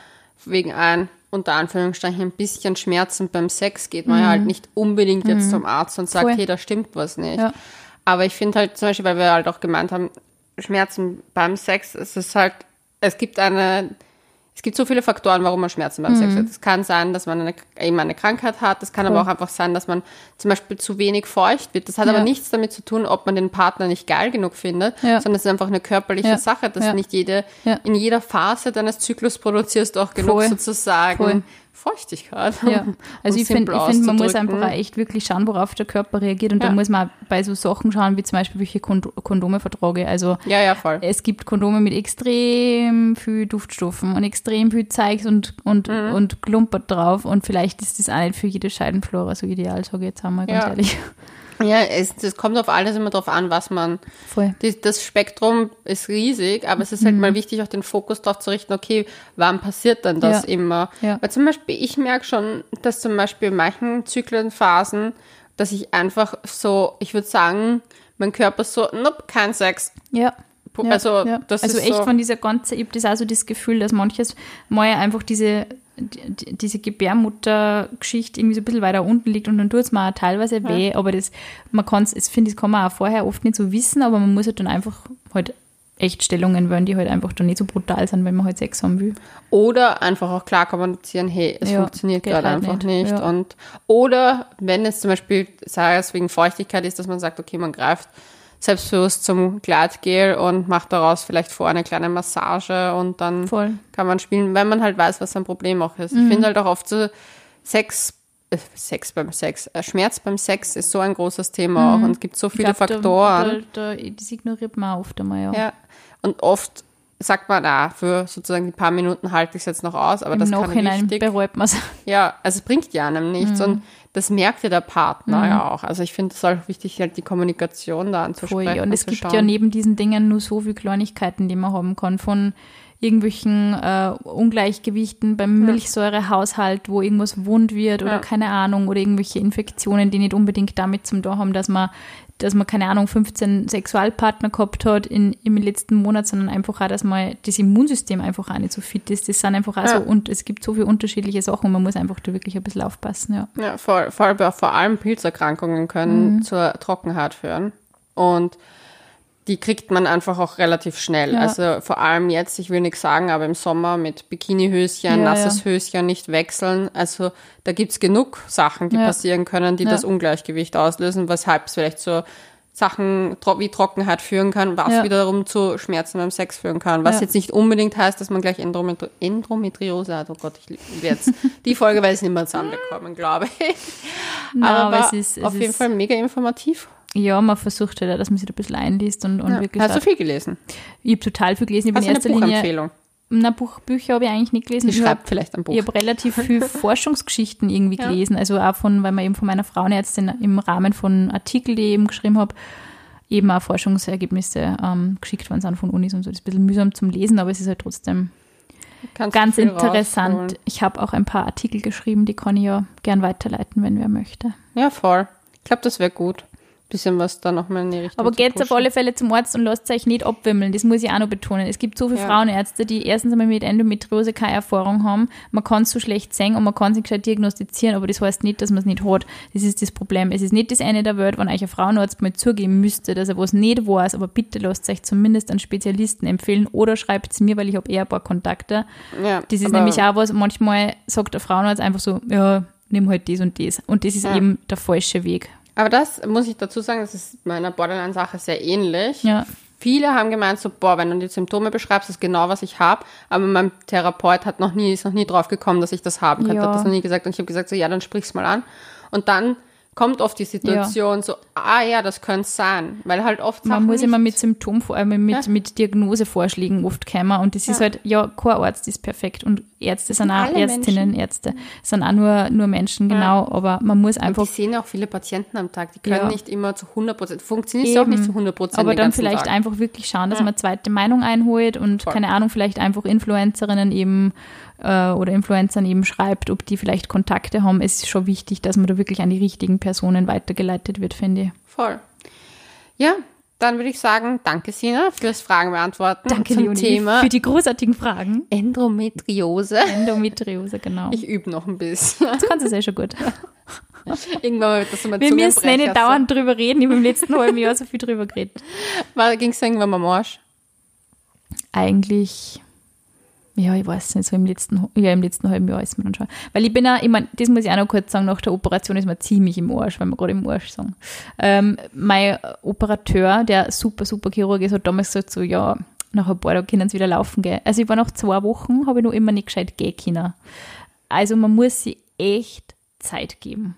wegen ein, unter Anführungsstrichen, ein bisschen Schmerzen beim Sex geht man ja halt nicht unbedingt jetzt zum Arzt und sagt, Voll. hey, da stimmt was nicht. Ja. Aber ich finde halt zum Beispiel, weil wir halt auch gemeint haben, Schmerzen beim Sex, es ist halt, es gibt eine, es gibt so viele Faktoren, warum man Schmerzen beim Sex hat. Es kann sein, dass man eine, eben eine Krankheit hat. Es kann aber Voll. auch einfach sein, dass man zum Beispiel zu wenig feucht wird. Das hat aber Ja. nichts damit zu tun, ob man den Partner nicht geil genug findet, Ja. sondern es ist einfach eine körperliche Ja. Sache, dass nicht jede, in jeder Phase deines Zyklus produzierst du auch genug Voll. sozusagen Voll. Feuchtigkeit. Ja, [laughs] also Um ich finde, find, man muss einfach auch echt wirklich schauen, worauf der Körper reagiert. Und Ja. da muss man auch bei so Sachen schauen, wie zum Beispiel, welche Kond Kondome vertrage. Also Ja, ja, voll. es gibt Kondome mit extrem viel Duftstoffen und extrem viel Zeugs und, und, Mhm. und Klumpert drauf. Und vielleicht ist das auch nicht für jede Scheidenflora so ideal, sage ich jetzt einmal ganz Ja. ehrlich. Ja, es, es kommt auf alles immer drauf an, was man. Voll. Die, das Spektrum ist riesig, aber es ist halt mal wichtig, auch den Fokus darauf zu richten, okay, wann passiert denn das Ja. immer? Ja. Weil zum Beispiel, ich merke schon, dass zum Beispiel in manchen Zyklenphasen, dass ich einfach so, ich würde sagen, mein Körper so, nope, kein Sex. Ja. Pu- Ja, also, ja. das also ist echt so, von dieser ganzen, ich habe das auch so das Gefühl, dass manches mal einfach diese, die, diese Gebärmuttergeschichte irgendwie so ein bisschen weiter unten liegt und dann tut es mir auch teilweise weh, aber das, man kann es, finde ich, kann man auch vorher oft nicht so wissen, aber man muss halt dann einfach halt echt Stellungen wählen, die halt einfach dann nicht so brutal sind, wenn man halt Sex haben will. Oder einfach auch klar kommunizieren, hey, es Ja, funktioniert gerade halt einfach nicht, nicht. ja. Und, oder wenn es zum Beispiel, sei es wegen Feuchtigkeit ist, dass man sagt, okay, man greift selbstbewusst zum Gleitgel und macht daraus vielleicht vor eine kleine Massage und dann Voll. kann man spielen, wenn man halt weiß, was sein Problem auch ist. Mhm. Ich finde halt auch oft so Sex, äh, Sex beim Sex, äh, Schmerz beim Sex ist so ein großes Thema auch und es gibt so viele Mhm. Glaub, Faktoren. Da, da, da, das ignoriert man oft einmal, ja. Ja. Und oft sagt man, ah, für sozusagen die paar Minuten halte ich es jetzt noch aus, aber Im das kann Nachhinein richtig, bereut man es. ja, also es bringt ja einem nichts Mhm. und das merkt ja der Partner ja auch. Also ich finde es auch wichtig, halt die Kommunikation da anzusprechen. Voll, ja. Und es gibt schauen. ja neben diesen Dingen nur so viele Kleinigkeiten, die man haben kann. Von irgendwelchen äh, Ungleichgewichten beim Milchsäurehaushalt, wo irgendwas wund wird oder Ja. keine Ahnung, oder irgendwelche Infektionen, die nicht unbedingt damit zum da haben, dass man, dass man, keine Ahnung, 15 Sexualpartner gehabt hat in, im letzten Monat, sondern einfach auch, dass man das Immunsystem einfach auch nicht so fit ist. Das sind einfach auch Ja. so, und es gibt so viele unterschiedliche Sachen und man muss einfach da wirklich ein bisschen aufpassen, ja. Ja, vor, vor, vor allem Pilzerkrankungen können Mhm. zur Trockenheit führen. Und die kriegt man einfach auch relativ schnell. Ja. Also vor allem jetzt, ich will nichts sagen, aber im Sommer mit Bikinihöschen, Ja, nasses ja. Höschen nicht wechseln. Also da gibt's genug Sachen, die passieren können, die das Ungleichgewicht auslösen, weshalb es vielleicht so Sachen wie Trockenheit führen kann, was wiederum zu Schmerzen beim Sex führen kann. Was jetzt nicht unbedingt heißt, dass man gleich Endometri Endometriose hat. Oh Gott, ich liebe jetzt die Folge, weil ich es nicht mehr zusammenbekommen, glaube ich. [laughs] Nein, aber aber es ist, es auf jeden ist, Fall mega informativ. Ja, man versucht halt auch, dass man sich da ein bisschen einliest und, und Ja. wirklich Hast du viel gelesen? Ich habe total viel gelesen. Ich Hast du eine. Buchempfehlung? Na, Buch, Bücher habe ich eigentlich nicht gelesen. Sie Ich schreibt habe vielleicht ein Buch. ich hab relativ viel [laughs] Forschungsgeschichten irgendwie Ja. gelesen. Also auch von, weil man eben von meiner Frauenärztin im Rahmen von Artikeln, die ich eben geschrieben habe, eben auch Forschungsergebnisse ähm, geschickt worden sind von Unis und so. Das ist ein bisschen mühsam zum Lesen, aber es ist halt trotzdem Kannst ganz interessant. rausholen. Ich habe auch ein paar Artikel geschrieben, die kann ich ja gern weiterleiten, wenn wer möchte. Ja, voll. Ich glaube, das wäre gut. Bisschen was da nochmal in die Richtung Aber geht auf alle Fälle zum Arzt und lasst euch nicht abwimmeln. Das muss ich auch noch betonen. Es gibt so viele Ja. Frauenärzte, die erstens einmal mit Endometriose keine Erfahrung haben. Man kann es so schlecht sehen und man kann sich gescheit diagnostizieren, aber das heißt nicht, dass man es nicht hat. Das ist das Problem. Es ist nicht das Ende der Welt, wenn euch ein Frauenarzt mal zugeben müsste, dass er was nicht weiß, aber bitte lasst euch zumindest einen Spezialisten empfehlen oder schreibt es mir, weil ich habe eher ein paar Kontakte. Ja, Das ist nämlich auch was, manchmal sagt der Frauenarzt einfach so, ja, nimm halt das und das. Und das ist Ja. eben der falsche Weg. Aber das muss ich dazu sagen, das ist meiner Borderline-Sache sehr ähnlich. Ja. Viele haben gemeint, so, boah, wenn du die Symptome beschreibst, ist genau, was ich habe. Aber mein Therapeut hat noch nie, ist noch nie drauf gekommen, dass ich das haben könnte. Ja. Hat das noch nie gesagt. Und ich habe gesagt, so, ja, dann sprich's mal an. Und dann kommt oft die Situation so, ah ja, das könnte sein. Weil halt oft Man Sachen muss nicht, immer mit Symptom, vor allem mit, Ja. mit Diagnosevorschlägen oft kommen. Und das ist Ja. halt, ja, kein Arzt ist perfekt. Und Ärzte sind auch Ärztinnen, Ärzte sind auch nur, nur Menschen, genau. Aber man muss Und einfach, die sehen ja auch viele Patienten am Tag. Die können Ja. nicht immer zu 100 Prozent, funktioniert es auch nicht zu 100 Prozent. aber dann vielleicht Tag. einfach wirklich schauen, dass Ja. man eine zweite Meinung einholt und Voll. keine Ahnung, vielleicht einfach Influencerinnen eben äh, oder Influencern eben schreibt, ob die vielleicht Kontakte haben. Es ist schon wichtig, dass man da wirklich an die richtigen Personen weitergeleitet wird, finde ich. Voll. Ja, dann würde ich sagen, danke Sina fürs Fragen beantworten Danke, zum Leonie, Thema für die großartigen Fragen. Endometriose. Endometriose, genau. Ich übe noch ein bisschen. das kannst du sehr schon gut. [laughs] Irgendwann wird das mein Wir müssen nicht Zungenbrecher dauernd drüber reden. Ich habe im letzten halben Jahr so viel drüber geredet. So. Ging es irgendwann mal am Arsch? Eigentlich, ja, ich weiß nicht, so im letzten, ja, im letzten halben Jahr ist mir dann schon. Weil ich bin auch, ich meine, das muss ich auch noch kurz sagen, nach der Operation ist mir ziemlich im Arsch, weil wir gerade im Arsch sagen. Ähm, mein Operateur, der super, super Chirurg ist, hat damals gesagt, so, ja, nach ein paar Tagen können sie wieder laufen gehen. Also ich war nach zwei Wochen, habe ich noch immer nicht gescheit gehen können. also man muss sie echt Zeit geben.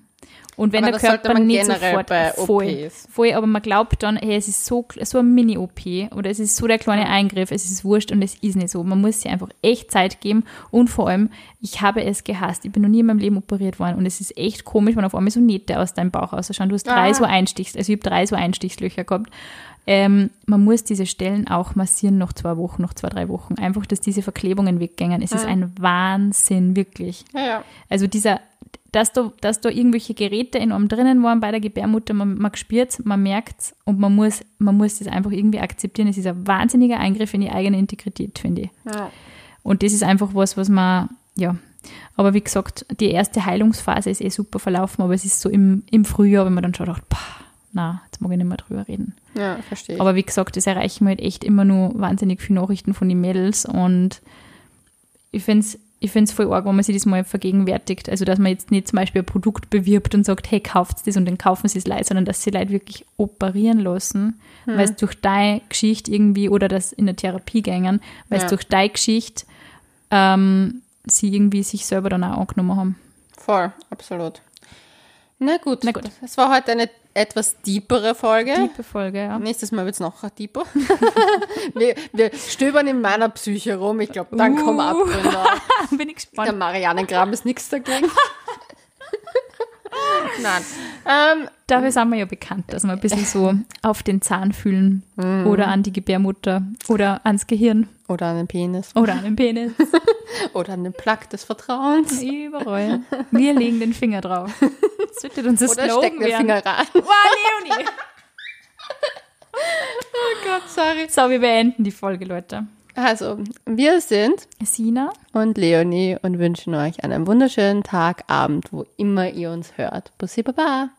Und wenn Aber der Körper nicht sofort voll, voll, aber man glaubt dann, hey, es ist so, so ein Mini-OP oder es ist so der kleine Eingriff, es ist wurscht und es ist nicht so. Man muss sich einfach echt Zeit geben und vor allem, ich habe es gehasst. Ich bin noch nie in meinem Leben operiert worden und es ist echt komisch, wenn auf einmal so Nähte aus deinem Bauch ausschauen. Du hast drei Ah. so Einstichs, also ich habe drei so Einstichslöcher gehabt. Ähm, man muss diese Stellen auch massieren noch zwei Wochen, noch zwei, drei Wochen. Einfach, dass diese Verklebungen weggängen. Es ist ein Wahnsinn, wirklich. Ja, ja. Also dieser, dass da, dass da irgendwelche Geräte in einem drinnen waren bei der Gebärmutter, man, man spürt man merkt und man muss, man muss das einfach irgendwie akzeptieren. Es ist ein wahnsinniger Eingriff in die eigene Integrität, finde ich. ja. Und das ist einfach was, was man, ja. Aber wie gesagt, die erste Heilungsphase ist eh super verlaufen, aber es ist so im, im Frühjahr, wenn man dann schon dacht, pah, na, jetzt mag ich nicht mehr drüber reden. Ja, verstehe. Aber wie gesagt, das erreichen mir halt echt immer nur wahnsinnig viele Nachrichten von den Mädels und ich finde es ich find's voll arg, wenn man sich das mal vergegenwärtigt. Also, dass man jetzt nicht zum Beispiel ein Produkt bewirbt und sagt, hey, kauft das und dann kaufen sie es leid, sondern dass sie Leute wirklich operieren lassen, weil es durch deine Geschichte irgendwie oder das in der Therapie gängen, weil es Ja. durch deine Geschichte ähm, sie irgendwie sich selber dann auch angenommen haben. Voll, absolut. Na gut. Na gut. Es war heute eine etwas deepere Folge. Tiefe Folge, ja. Nächstes Mal wird es noch deeper. wir, [laughs] wir stöbern in meiner Psyche rum. Ich glaube, dann kommen Uh. Abgründe. auf. [laughs] Bin ich Der gespannt. Marianengraben ist nichts dagegen. [laughs] Nein. Ähm, Dafür sind wir ja bekannt, dass wir ein bisschen so auf den Zahn fühlen oder an die Gebärmutter oder ans Gehirn oder an den Penis. oder an den Penis. Oder an den Plug des Vertrauens. Überall. Wir legen den Finger drauf. Das wird unser Oder Slogan stecken den. Finger rein. Wow, [laughs] Leonie! Oh Gott, sorry. So, wir beenden die Folge, Leute. Also, wir sind Sina, und Leonie und wünschen euch einen wunderschönen Tag, Abend, wo immer ihr uns hört. Bussi Baba.